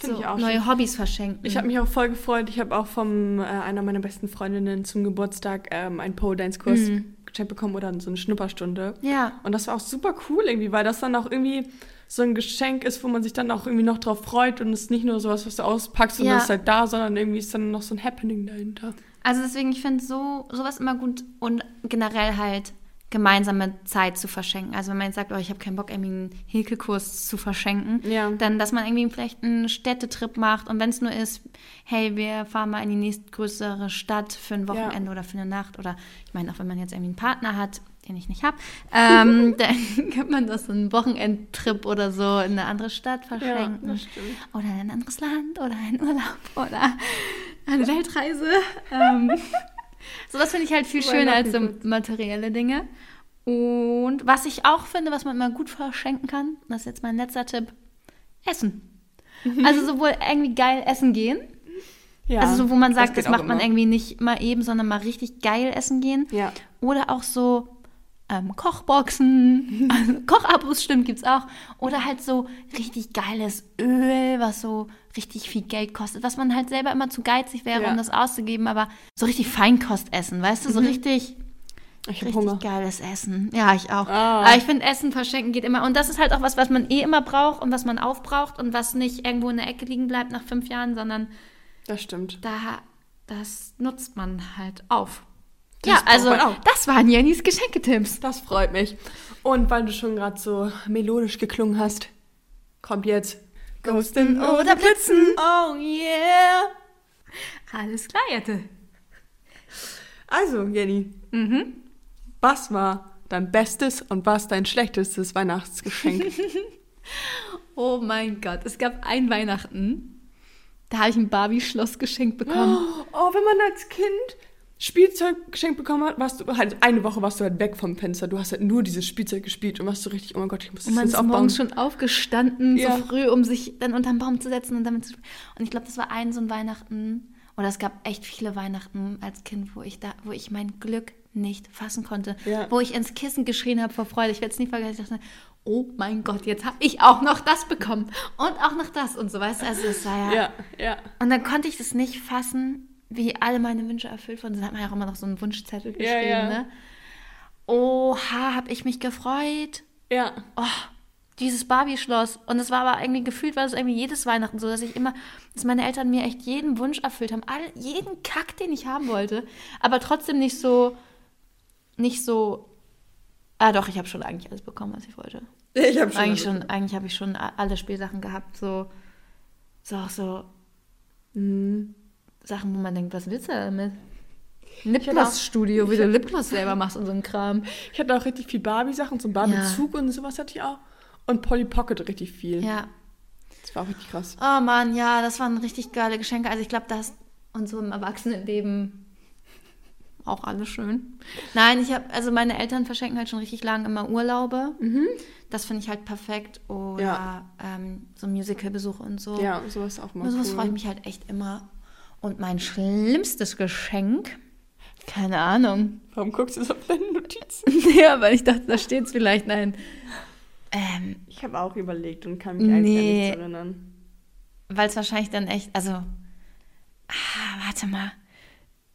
[SPEAKER 2] So
[SPEAKER 1] ich auch
[SPEAKER 2] neue
[SPEAKER 1] schön.
[SPEAKER 2] Hobbys verschenken.
[SPEAKER 1] Ich habe mich auch voll gefreut. Ich habe auch von äh, einer meiner besten Freundinnen zum Geburtstag ähm, einen Pole-Dance-Kurs
[SPEAKER 2] Mhm.
[SPEAKER 1] geschenkt bekommen oder so eine Schnupperstunde.
[SPEAKER 2] ja.
[SPEAKER 1] Und das war auch super cool irgendwie, weil das dann auch irgendwie so ein Geschenk ist, wo man sich dann auch irgendwie noch drauf freut und es ist nicht nur sowas, was du auspackst und
[SPEAKER 2] Ja.
[SPEAKER 1] ist halt da, sondern irgendwie ist dann noch so ein Happening dahinter.
[SPEAKER 2] Also deswegen, ich finde so, sowas immer gut und generell halt gemeinsame Zeit zu verschenken. Also wenn man jetzt sagt, oh, ich habe keinen Bock, irgendwie einen Häkelkurs zu verschenken,
[SPEAKER 1] Ja.
[SPEAKER 2] dann, dass man irgendwie vielleicht einen Städtetrip macht und wenn es nur ist, hey, wir fahren mal in die nächstgrößere Stadt für ein Wochenende oder für eine Nacht oder ich meine, auch wenn man jetzt irgendwie einen Partner hat, den ich nicht habe, ähm, [laughs] dann kann man das so einen Wochenendtrip oder so in eine andere Stadt verschenken.
[SPEAKER 1] das stimmt.
[SPEAKER 2] oder in ein anderes Land oder einen Urlaub oder eine Weltreise. ähm, [laughs] so, das finde ich halt viel schöner als so materielle Dinge. Und was ich auch finde, was man immer gut verschenken kann, das ist jetzt mein letzter Tipp, Essen. Also sowohl irgendwie geil essen gehen,
[SPEAKER 1] Ja,
[SPEAKER 2] also so, wo man sagt, das,
[SPEAKER 1] auch
[SPEAKER 2] macht man
[SPEAKER 1] immer.
[SPEAKER 2] irgendwie nicht mal eben, sondern mal richtig geil essen gehen.
[SPEAKER 1] Ja.
[SPEAKER 2] Oder auch so ähm, Kochboxen, [laughs] also Kochabos stimmt, gibt's auch. Oder halt so richtig geiles Öl, was so richtig viel Geld kostet, was man halt selber immer zu geizig wäre,
[SPEAKER 1] Ja.
[SPEAKER 2] um das auszugeben, aber so richtig Feinkost essen, weißt du, so richtig,
[SPEAKER 1] Ich
[SPEAKER 2] richtig
[SPEAKER 1] Hunger.
[SPEAKER 2] geiles Essen. Ja, ich auch.
[SPEAKER 1] Ah.
[SPEAKER 2] Aber ich finde, Essen verschenken geht immer. Und das ist halt auch was, was man eh immer braucht und was man aufbraucht und was nicht irgendwo in der Ecke liegen bleibt nach fünf Jahren, sondern
[SPEAKER 1] Das stimmt.
[SPEAKER 2] da, das nutzt man halt auf.
[SPEAKER 1] Das
[SPEAKER 2] ja, also das waren Jennys Geschenketipps.
[SPEAKER 1] Das freut mich. Und weil du schon gerade so melodisch geklungen hast, kommt jetzt Ghosten oder Blitzen. Oh yeah.
[SPEAKER 2] Alles klar, Jette.
[SPEAKER 1] Also, Jenny,
[SPEAKER 2] Mhm.
[SPEAKER 1] was war dein bestes und was dein schlechtestes Weihnachtsgeschenk? [laughs]
[SPEAKER 2] Oh mein Gott, es gab ein Weihnachten, da habe ich ein Barbie-Schloss geschenkt bekommen. [gasps]
[SPEAKER 1] oh, wenn man als Kind Spielzeug geschenkt bekommen hat, warst du halt eine Woche warst du halt weg vom Fenster. Du hast halt nur dieses Spielzeug gespielt und warst so richtig, oh mein Gott, ich muss das
[SPEAKER 2] Und man
[SPEAKER 1] jetzt
[SPEAKER 2] ist
[SPEAKER 1] aufbauen.
[SPEAKER 2] morgens schon aufgestanden,
[SPEAKER 1] Ja.
[SPEAKER 2] so früh, um sich dann unterm Baum zu setzen und damit zu spielen. Und ich glaube, das war ein so ein Weihnachten, oder es gab echt viele Weihnachten als Kind, wo ich da, wo ich mein Glück nicht fassen konnte.
[SPEAKER 1] Ja.
[SPEAKER 2] Wo ich ins Kissen geschrien habe vor Freude. Ich werde es nie vergessen. Ich dachte, oh mein Gott, jetzt habe ich auch noch das bekommen. Und auch noch das und so, weißt du? Also es war ja,
[SPEAKER 1] Ja, ja.
[SPEAKER 2] Und dann konnte ich das nicht fassen, wie alle meine Wünsche erfüllt wurden. Dann hat man ja auch immer noch so einen Wunschzettel
[SPEAKER 1] Ja,
[SPEAKER 2] geschrieben,
[SPEAKER 1] ja.
[SPEAKER 2] ne? Oha, hab ich mich gefreut.
[SPEAKER 1] Ja.
[SPEAKER 2] Oh, dieses Barbie-Schloss. Und es war aber irgendwie gefühlt, war es irgendwie jedes Weihnachten so, dass ich immer, dass meine Eltern mir echt jeden Wunsch erfüllt haben. All, jeden Kack, den ich haben wollte. Aber trotzdem nicht so, nicht so, ah doch, ich habe schon eigentlich alles bekommen, was ich wollte. [laughs]
[SPEAKER 1] Ich habe schon.
[SPEAKER 2] Eigentlich schon, eigentlich habe ich schon alle Spielsachen gehabt, so, so auch so
[SPEAKER 1] Mhm.
[SPEAKER 2] Sachen, wo man denkt, was willst du damit? Lipgloss-Studio, wie du Lipgloss selber machst und so ein Kram.
[SPEAKER 1] Ich hatte auch richtig viel Barbie-Sachen, so einen Barbie-Zug und sowas hatte ich auch. Und Polly Pocket richtig viel.
[SPEAKER 2] Ja.
[SPEAKER 1] Das war auch richtig krass.
[SPEAKER 2] Oh Mann, ja, das waren richtig geile Geschenke. Also ich glaube, das und so im Erwachsenenleben auch alles schön. Nein, ich habe, also meine Eltern verschenken halt schon richtig lang immer Urlaube. Das finde ich halt perfekt. Oder
[SPEAKER 1] Ja.
[SPEAKER 2] ähm, so Musicalbesuche und so.
[SPEAKER 1] Ja, sowas auch mal
[SPEAKER 2] Über sowas
[SPEAKER 1] cool.
[SPEAKER 2] freue ich mich halt echt immer. Und mein schlimmstes Geschenk, keine Ahnung.
[SPEAKER 1] Warum guckst du so auf deine Notizen? [laughs]
[SPEAKER 2] ja, weil ich dachte, da steht es vielleicht. Nein. Ähm,
[SPEAKER 1] Ich habe auch überlegt und kann mich eigentlich
[SPEAKER 2] Nee.
[SPEAKER 1] an nichts erinnern.
[SPEAKER 2] weil es wahrscheinlich dann echt, also, ah, warte mal.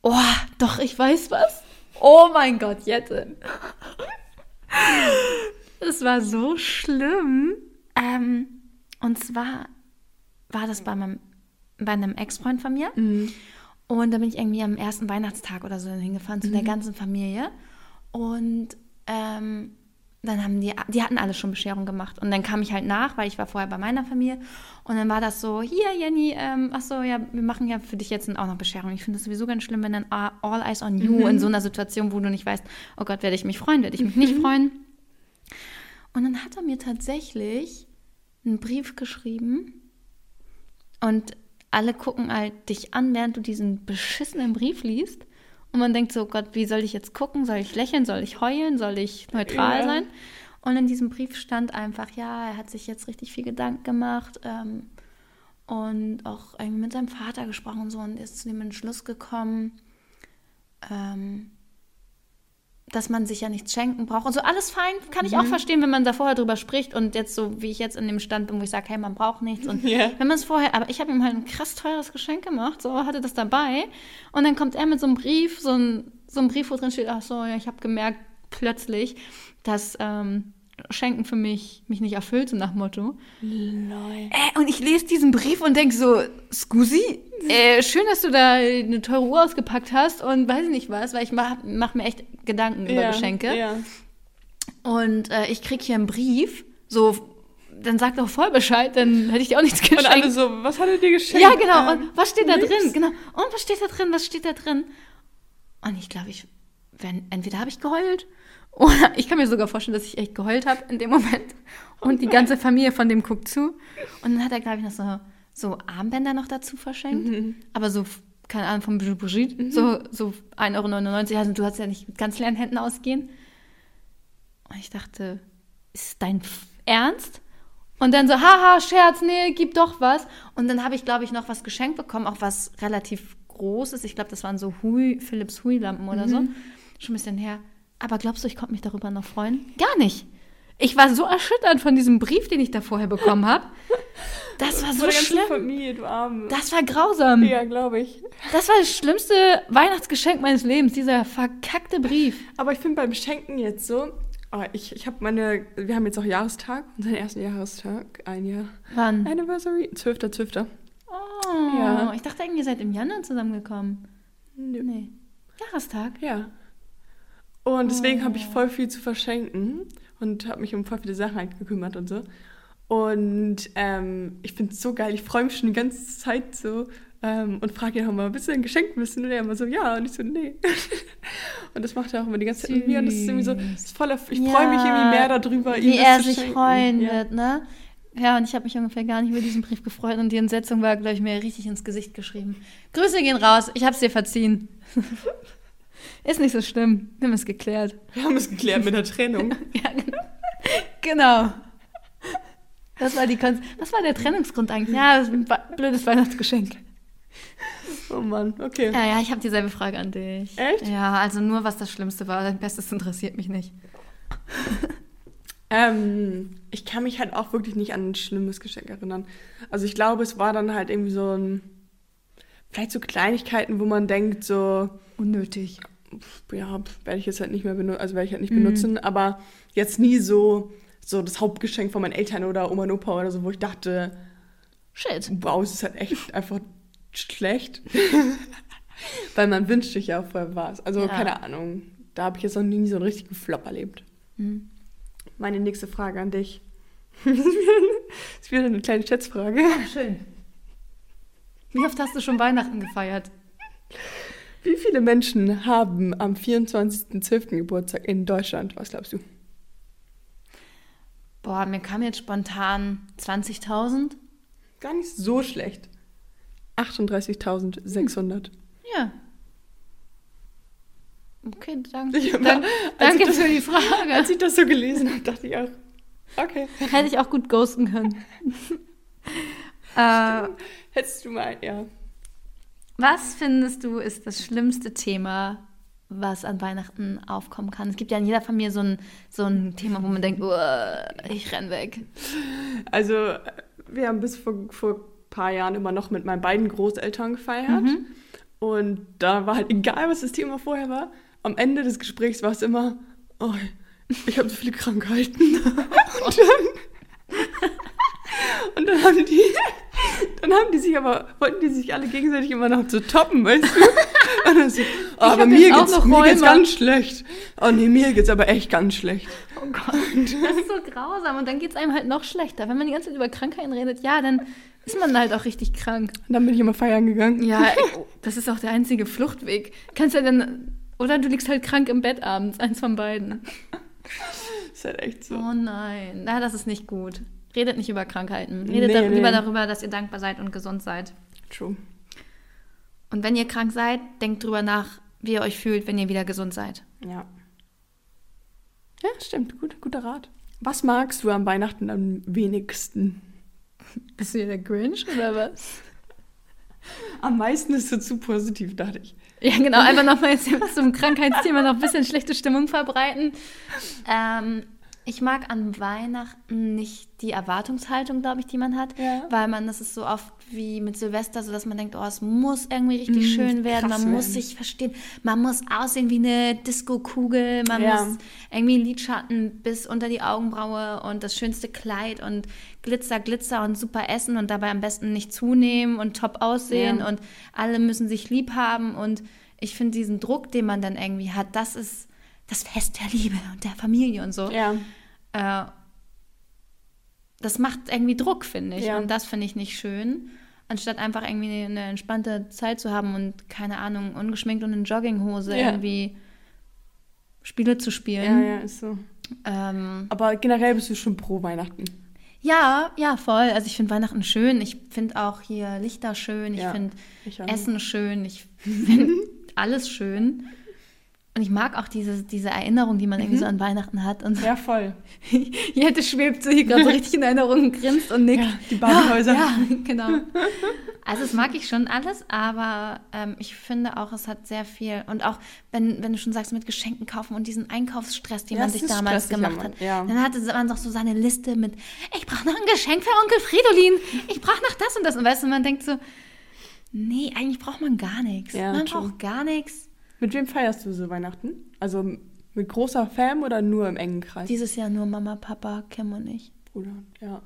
[SPEAKER 2] Oh, doch, ich weiß was. Oh mein Gott, Jette. Es war so schlimm. Ähm, und zwar war das bei, meinem, bei einem Ex-Freund von mir. Und da bin ich irgendwie am ersten Weihnachtstag oder so hingefahren zu der ganzen Familie. Und ähm, dann haben die, die hatten alle schon Bescherung gemacht. Und dann kam ich halt nach, weil ich war vorher bei meiner Familie. Und dann war das so, hier Jenny, ähm, ach so, ja, wir machen ja für dich jetzt auch noch Bescherung. Ich finde das sowieso ganz schlimm, wenn dann all eyes on you in so einer Situation, wo du nicht weißt, oh Gott, werde ich mich freuen, werde ich mich nicht freuen. Und dann hat er mir tatsächlich einen Brief geschrieben und alle gucken halt dich an, während du diesen beschissenen Brief liest. Und man denkt so, Gott, wie soll ich jetzt gucken? Soll ich lächeln? Soll ich heulen? Soll ich neutral
[SPEAKER 1] Ja.
[SPEAKER 2] sein? Und in diesem Brief stand einfach, ja, er hat sich jetzt richtig viel Gedanken gemacht ähm, und auch irgendwie mit seinem Vater gesprochen und so und ist zu dem Entschluss gekommen, ähm, dass man sich ja nichts schenken braucht. Und so alles fein, kann ich auch verstehen, wenn man da vorher drüber spricht und jetzt so, wie ich jetzt in dem Stand bin, wo ich sage, hey, man braucht nichts. Und
[SPEAKER 1] Ja.
[SPEAKER 2] wenn man es vorher, aber ich habe ihm halt ein krass teures Geschenk gemacht, so hatte das dabei. Und dann kommt er mit so einem Brief, so ein, so ein Brief, wo drin steht, ach so, ja, ich habe gemerkt plötzlich, dass ähm, Schenken für mich mich nicht erfüllt, so nach Motto.
[SPEAKER 1] Lol.
[SPEAKER 2] Äh, und ich lese diesen Brief und denke so, Scusi, äh, schön, dass du da eine teure Uhr ausgepackt hast und weiß ich nicht was, weil ich mache mach mir echt Gedanken über
[SPEAKER 1] Ja,
[SPEAKER 2] Geschenke.
[SPEAKER 1] Ja.
[SPEAKER 2] Und äh, ich krieg hier einen Brief, so, dann sag doch voll Bescheid, dann hätte ich dir auch nichts geschenkt.
[SPEAKER 1] Und alle so, was hat er dir geschenkt?
[SPEAKER 2] ja, genau.
[SPEAKER 1] Ähm,
[SPEAKER 2] und was steht da
[SPEAKER 1] nix.
[SPEAKER 2] drin? Genau. Und was steht da drin? Was steht da drin? Und ich glaube, ich, wenn, entweder habe ich geheult oder ich kann mir sogar vorstellen, dass ich echt geheult habe in dem Moment. Und die ganze Familie von dem guckt zu. Und dann hat er, glaube ich, noch so, so Armbänder noch dazu verschenkt. Aber so, keine Ahnung, vom Bijou Brigitte. So, so 1,99 Euro. Also du hast ja nicht mit ganz leeren Händen ausgehen. Und ich dachte, ist dein Ernst? Und dann so, haha, Scherz, nee, gib doch was. Und dann habe ich, glaube ich, noch was geschenkt bekommen, auch was relativ Großes. Ich glaube, das waren so Hui, Philips Hui-Lampen oder so. Schon ein bisschen her. Aber glaubst du, ich konnte mich darüber noch freuen? Gar nicht. Ich war so erschüttert von diesem Brief, den ich da vorher bekommen habe. Das war so
[SPEAKER 1] Meine
[SPEAKER 2] schlimm.
[SPEAKER 1] Familie, du Arme.
[SPEAKER 2] Das war grausam.
[SPEAKER 1] ja, glaube ich.
[SPEAKER 2] Das war das schlimmste Weihnachtsgeschenk meines Lebens, dieser verkackte Brief.
[SPEAKER 1] Aber ich finde beim Schenken jetzt so, oh, ich, ich habe meine, wir haben jetzt auch Jahrestag, unseren ersten Jahrestag, ein Jahr.
[SPEAKER 2] Wann?
[SPEAKER 1] Anniversary, 12.12.
[SPEAKER 2] Oh,
[SPEAKER 1] Ja.
[SPEAKER 2] ich dachte irgendwie, ihr seid im Januar zusammengekommen.
[SPEAKER 1] Nö.
[SPEAKER 2] Nee. Jahrestag.
[SPEAKER 1] Ja. Und deswegen habe ich voll viel zu verschenken und habe mich um voll viele Sachen halt gekümmert und so. Und ähm, ich finde es so geil. Ich freue mich schon die ganze Zeit so ähm, und frage ihn auch mal, willst du ein Geschenk wissen? Und er immer so, ja. Und ich so, nee. [laughs] und das macht er auch immer die ganze Zeit mit mir. Und das ist irgendwie so, das ist voller, ich
[SPEAKER 2] Ja.
[SPEAKER 1] freue mich irgendwie mehr darüber, ihm
[SPEAKER 2] Wie
[SPEAKER 1] das
[SPEAKER 2] er sich
[SPEAKER 1] schenken.
[SPEAKER 2] freuen
[SPEAKER 1] ja.
[SPEAKER 2] wird, ne? Ja, und ich habe mich ungefähr gar nicht über diesen Brief gefreut und die Entsetzung war, glaube ich, mir richtig ins Gesicht geschrieben. Grüße gehen raus, ich habe es dir verziehen. [laughs] Ist nicht so schlimm, wir haben es geklärt.
[SPEAKER 1] Wir haben es geklärt mit der Trennung. [laughs]
[SPEAKER 2] Ja, genau. genau. Das war, die Kon Was war der Trennungsgrund eigentlich? Ja, das ist ein blödes Weihnachtsgeschenk.
[SPEAKER 1] oh Mann, okay.
[SPEAKER 2] Ja, ja, ich habe dieselbe Frage an dich.
[SPEAKER 1] Echt?
[SPEAKER 2] Ja, also nur, was das Schlimmste war. Dein Bestes interessiert mich nicht.
[SPEAKER 1] Ähm, ich kann mich halt auch wirklich nicht an ein schlimmes Geschenk erinnern. Also ich glaube, es war dann halt irgendwie so ein, vielleicht so Kleinigkeiten, wo man denkt so,
[SPEAKER 2] Unnötig.
[SPEAKER 1] ja, werde ich jetzt halt nicht mehr benutzen, also werde ich halt nicht
[SPEAKER 2] Mhm.
[SPEAKER 1] benutzen, aber jetzt nie so, so das Hauptgeschenk von meinen Eltern oder Oma und Opa oder so, wo ich dachte,
[SPEAKER 2] Shit.
[SPEAKER 1] wow, es ist halt echt einfach schlecht. [laughs] Weil man wünscht sich ja auch vorher was. Also
[SPEAKER 2] Ja.
[SPEAKER 1] keine Ahnung, da habe ich jetzt noch nie so einen richtigen Flop erlebt.
[SPEAKER 2] Mhm.
[SPEAKER 1] Meine nächste Frage an dich. [laughs] das ist wieder eine kleine Schätzfrage.
[SPEAKER 2] Schön. Wie oft hast du schon Weihnachten gefeiert?
[SPEAKER 1] Wie viele Menschen haben am 24.12. Geburtstag in Deutschland? Was glaubst du?
[SPEAKER 2] Boah, mir kam jetzt spontan 20.000.
[SPEAKER 1] Gar nicht so schlecht. 38.600.
[SPEAKER 2] Ja. Okay, danke.
[SPEAKER 1] Ja, als
[SPEAKER 2] danke
[SPEAKER 1] das-
[SPEAKER 2] für die Frage.
[SPEAKER 1] Als ich das so gelesen habe, dachte ich auch, okay.
[SPEAKER 2] Hätte ich auch gut ghosten können. [laughs] äh,
[SPEAKER 1] Hättest du mal, ja.
[SPEAKER 2] was findest du ist das schlimmste Thema was an Weihnachten aufkommen kann. Es gibt ja in jeder Familie so ein, so ein Thema, wo man denkt, "Uah, ich renn weg.
[SPEAKER 1] Also, wir haben bis vor, vor ein paar Jahren immer noch mit meinen beiden Großeltern gefeiert.
[SPEAKER 2] Mhm.
[SPEAKER 1] Und da war halt egal, was das Thema vorher war. Am Ende des Gesprächs war es immer, oh, ich habe so viele Krankheiten. [laughs] und, dann, [laughs] und dann haben die, dann haben die sich aber, wollten die sich alle gegenseitig immer noch so toppen, weißt du? [laughs] Und dann so, oh, aber mir geht's,
[SPEAKER 2] noch
[SPEAKER 1] mir geht's ganz schlecht. Oh nee, mir geht's aber echt ganz schlecht.
[SPEAKER 2] Oh Gott, das ist so grausam. Und dann geht es einem halt noch schlechter. Wenn man die ganze Zeit über Krankheiten redet, ja, dann ist man halt auch richtig krank.
[SPEAKER 1] Und dann bin ich immer feiern gegangen.
[SPEAKER 2] Ja, [laughs] das ist auch der einzige Fluchtweg. Kannst ja dann. Oder du liegst halt krank im Bett abends, eins von beiden. [laughs]
[SPEAKER 1] Ist halt echt so.
[SPEAKER 2] Oh nein, na, das ist nicht gut. Redet nicht über Krankheiten. Redet
[SPEAKER 1] Nee,
[SPEAKER 2] da- lieber
[SPEAKER 1] nee.
[SPEAKER 2] darüber, dass ihr dankbar seid und gesund seid.
[SPEAKER 1] True.
[SPEAKER 2] Und wenn ihr krank seid, denkt drüber nach, wie ihr euch fühlt, wenn ihr wieder gesund seid.
[SPEAKER 1] Ja. Ja, stimmt. Gut, guter Rat. Was magst du am Weihnachten am wenigsten? [laughs]
[SPEAKER 2] Bist du der Grinch oder [laughs] was?
[SPEAKER 1] Am meisten ist so zu positiv, dachte ich.
[SPEAKER 2] Ja, genau. [laughs] Einfach nochmal jetzt zum Krankheitsthema noch ein bisschen schlechte Stimmung verbreiten. Ähm, ich mag an Weihnachten nicht die Erwartungshaltung, glaube ich, die man hat,
[SPEAKER 1] Ja.
[SPEAKER 2] weil man, das ist so oft wie mit Silvester, so dass man denkt, oh, es muss irgendwie richtig
[SPEAKER 1] Mm,
[SPEAKER 2] schön werden, man muss
[SPEAKER 1] werden.
[SPEAKER 2] sich verstehen, man muss aussehen wie eine Disco-Kugel, man
[SPEAKER 1] Ja.
[SPEAKER 2] muss irgendwie Lidschatten bis unter die Augenbraue und das schönste Kleid und Glitzer, Glitzer und super essen und dabei am besten nicht zunehmen und top aussehen
[SPEAKER 1] Ja.
[SPEAKER 2] und alle müssen sich lieb haben und ich finde diesen Druck, den man dann irgendwie hat, das ist das Fest der Liebe und der Familie und so.
[SPEAKER 1] Ja.
[SPEAKER 2] Äh, das macht irgendwie Druck, finde ich.
[SPEAKER 1] Ja.
[SPEAKER 2] Und das finde ich nicht schön. Anstatt einfach irgendwie eine entspannte Zeit zu haben und, keine Ahnung, ungeschminkt und in Jogginghose
[SPEAKER 1] Ja.
[SPEAKER 2] irgendwie Spiele zu
[SPEAKER 1] Ja,
[SPEAKER 2] spielen.
[SPEAKER 1] ja, ist so.
[SPEAKER 2] Ähm,
[SPEAKER 1] Aber generell bist du schon pro Weihnachten.
[SPEAKER 2] ja, ja, voll. Also ich finde Weihnachten schön. Ich finde auch hier Lichter schön. Ich
[SPEAKER 1] Ja,
[SPEAKER 2] finde. Essen schön. Ich finde [laughs] alles schön. Und ich mag auch diese, diese Erinnerung, die man irgendwie so an Weihnachten hat. Und
[SPEAKER 1] Ja, voll. [laughs]
[SPEAKER 2] Jette schwebt so hier gerade so richtig in Erinnerung, grinst und nickt.
[SPEAKER 1] Ja, die Badehäuser.
[SPEAKER 2] Ja, ja, genau. Also das mag ich schon alles, aber ähm, ich finde auch, es hat sehr viel. Und auch, wenn, wenn du schon sagst, mit Geschenken kaufen und diesen Einkaufsstress, den
[SPEAKER 1] Ja,
[SPEAKER 2] man sich damals
[SPEAKER 1] stressig,
[SPEAKER 2] gemacht hat.
[SPEAKER 1] Ja.
[SPEAKER 2] Dann hatte man doch so seine Liste mit, ich brauche noch ein Geschenk für Onkel Fridolin, ich brauche noch das und das. Und weißt du, man denkt so, nee, eigentlich braucht man gar nichts. Man
[SPEAKER 1] true.
[SPEAKER 2] braucht gar nichts.
[SPEAKER 1] Mit wem feierst du so Weihnachten? Also mit großer Fam oder nur im engen Kreis?
[SPEAKER 2] Dieses Jahr nur Mama, Papa, Kim und ich.
[SPEAKER 1] Bruder, ja.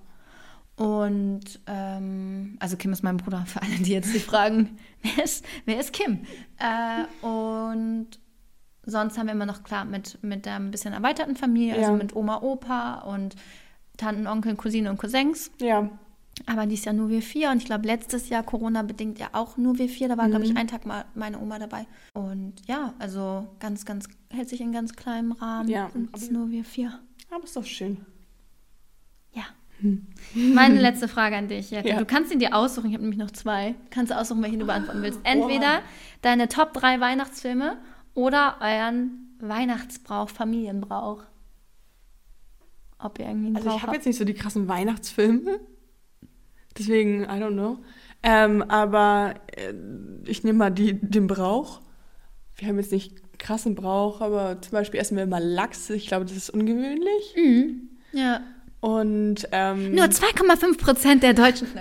[SPEAKER 2] Und ähm, also Kim ist mein Bruder, für alle, die jetzt sich fragen, [laughs] wer ist, wer ist Kim? Äh, und sonst haben wir immer noch klar mit, mit der ein bisschen erweiterten Familie, also
[SPEAKER 1] Ja.
[SPEAKER 2] mit Oma, Opa und Tanten, Onkeln, Cousinen und Cousins.
[SPEAKER 1] Ja,
[SPEAKER 2] Aber dies Jahr nur wir vier. Und ich glaube, letztes Jahr Corona-bedingt ja auch nur wir vier. Da war, glaube
[SPEAKER 1] Mhm.
[SPEAKER 2] ich, ein Tag mal meine Oma dabei. Und ja, also ganz, ganz, hält sich in ganz kleinem Rahmen.
[SPEAKER 1] Ja,
[SPEAKER 2] Sind nur wir vier.
[SPEAKER 1] aber ist doch schön.
[SPEAKER 2] Ja. Meine letzte Frage an dich, Jette.
[SPEAKER 1] Ja.
[SPEAKER 2] Du kannst ihn dir aussuchen, ich habe nämlich noch zwei. Kannst du aussuchen, welchen du beantworten willst. Entweder deine Top 3 Weihnachtsfilme oder euren Weihnachtsbrauch, Familienbrauch. Ob ihr irgendwie einen
[SPEAKER 1] Also ich
[SPEAKER 2] Brauch
[SPEAKER 1] habe
[SPEAKER 2] habt.
[SPEAKER 1] jetzt nicht so die krassen Weihnachtsfilme. Deswegen, I don't know. Ähm, aber äh, ich nehme mal die, den Brauch. Wir haben jetzt nicht krassen Brauch, aber zum Beispiel essen wir immer Lachs. Ich glaube, das ist ungewöhnlich.
[SPEAKER 2] Mhm. Ja.
[SPEAKER 1] Und ähm,
[SPEAKER 2] Nur 2,5 Prozent der Deutschen. [laughs]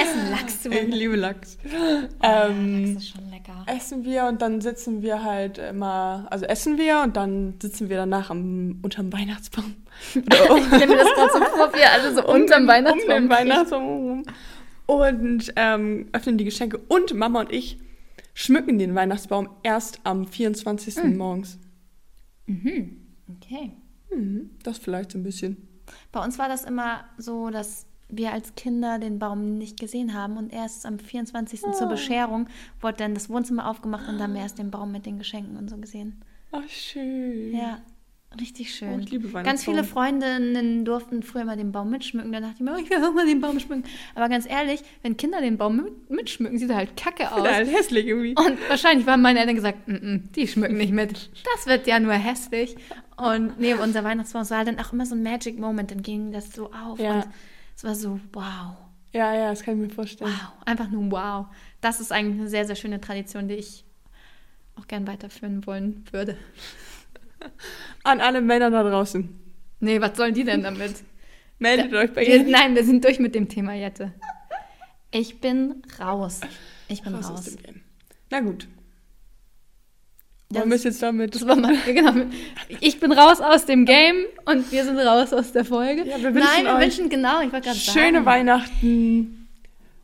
[SPEAKER 2] essen Lachs.
[SPEAKER 1] ich liebe Lachs.
[SPEAKER 2] Ähm,
[SPEAKER 1] ähm,
[SPEAKER 2] Lachs ist schon lecker.
[SPEAKER 1] essen wir und dann sitzen wir halt immer, also essen wir und dann sitzen wir danach am, unterm Weihnachtsbaum. Oder [laughs]
[SPEAKER 2] Ich stelle mir das gerade so vor, wie ihr alle so unterm Weihnachtsbaum
[SPEAKER 1] um den. Weihnachtsbaum rum. Und ähm, öffnen die Geschenke. Und Mama und ich schmücken den Weihnachtsbaum erst am 24.
[SPEAKER 2] Hm.
[SPEAKER 1] morgens.
[SPEAKER 2] Mhm. Okay.
[SPEAKER 1] Mhm, das vielleicht so ein bisschen.
[SPEAKER 2] Bei uns war das immer so, dass wir als Kinder den Baum nicht gesehen haben und erst am 24.
[SPEAKER 1] Ah.
[SPEAKER 2] zur Bescherung wurde dann das Wohnzimmer aufgemacht und dann haben wir erst den Baum mit den Geschenken und so gesehen.
[SPEAKER 1] Ach, schön.
[SPEAKER 2] Ja, richtig schön.
[SPEAKER 1] Oh, ich liebe
[SPEAKER 2] Ganz viele
[SPEAKER 1] Weihnachtsbaum.
[SPEAKER 2] Freundinnen durften früher mal den Baum mitschmücken. Dann dachte ich mir, oh, ich will auch mal den Baum schmücken. Aber ganz ehrlich, wenn Kinder den Baum mit, mitschmücken, sieht er halt kacke aus.
[SPEAKER 1] Halt hässlich irgendwie.
[SPEAKER 2] Und wahrscheinlich haben meine Eltern gesagt, "Mm, mm, die schmücken nicht mit. Das wird ja nur hässlich. Und neben unser Weihnachtsbaum war dann auch immer so ein Magic Moment. Dann ging das so auf.
[SPEAKER 1] Ja.
[SPEAKER 2] Und es war so, wow,
[SPEAKER 1] Ja, ja, das kann ich mir vorstellen.
[SPEAKER 2] wow. Einfach nur wow. Das ist eigentlich eine sehr, sehr schöne Tradition, die ich auch gern weiterführen wollen würde. [laughs]
[SPEAKER 1] An alle Männer da draußen.
[SPEAKER 2] Nee, was sollen die denn damit?
[SPEAKER 1] Meldet euch bei ihr.
[SPEAKER 2] nein, wir sind durch mit dem Thema Jette. Ich bin raus. Ich bin
[SPEAKER 1] Raus
[SPEAKER 2] raus.
[SPEAKER 1] Na gut.
[SPEAKER 2] Das-
[SPEAKER 1] Wollen wir es jetzt damit?
[SPEAKER 2] Das war mal, genau. Ich bin raus aus dem Game und wir sind raus aus der Folge.
[SPEAKER 1] Ja, wir wünschen
[SPEAKER 2] Nein, wir
[SPEAKER 1] euch
[SPEAKER 2] wünschen genau, ich wollte gerade sagen.
[SPEAKER 1] Schöne Weihnachten.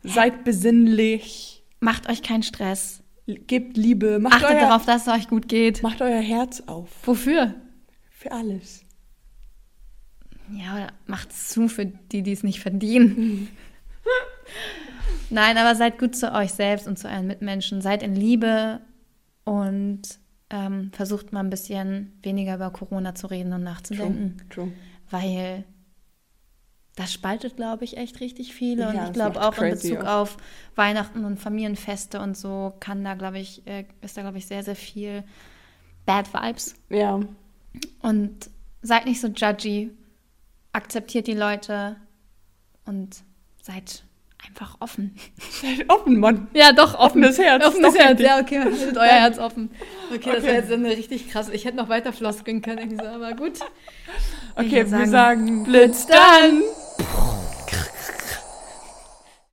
[SPEAKER 1] Seid besinnlich.
[SPEAKER 2] Macht euch keinen Stress.
[SPEAKER 1] Gebt Liebe. Macht
[SPEAKER 2] Achtet
[SPEAKER 1] euer,
[SPEAKER 2] darauf, dass es euch gut geht.
[SPEAKER 1] Macht euer Herz auf.
[SPEAKER 2] Wofür?
[SPEAKER 1] Für alles.
[SPEAKER 2] Ja, oder macht es zu für die, die es nicht verdienen. [laughs] Nein, aber seid gut zu euch selbst und zu euren Mitmenschen. Seid in Liebe und ähm, versucht mal ein bisschen weniger über Corona zu reden und nachzudenken.
[SPEAKER 1] True.
[SPEAKER 2] weil das spaltet, glaube ich, echt richtig viele.
[SPEAKER 1] Ja,
[SPEAKER 2] und ich glaube auch in Bezug
[SPEAKER 1] auch.
[SPEAKER 2] auf Weihnachten und Familienfeste und so kann da, glaube ich, äh, ist da, glaube ich, sehr, sehr viel Bad Vibes.
[SPEAKER 1] Ja.
[SPEAKER 2] Und seid nicht so judgy, akzeptiert die Leute und seid einfach offen. [laughs]
[SPEAKER 1] Offen, Mann.
[SPEAKER 2] Ja, doch, offen.
[SPEAKER 1] Offenes Herz,
[SPEAKER 2] Offenes
[SPEAKER 1] doch
[SPEAKER 2] Herz, ja, okay, haltet euer Herz offen. Okay, das
[SPEAKER 1] Okay.
[SPEAKER 2] wäre jetzt eine richtig krass. Ich hätte noch weiter floskeln können, irgendwie so, aber gut.
[SPEAKER 1] Okay, wir
[SPEAKER 2] sagen,
[SPEAKER 1] sagen Blitz dann.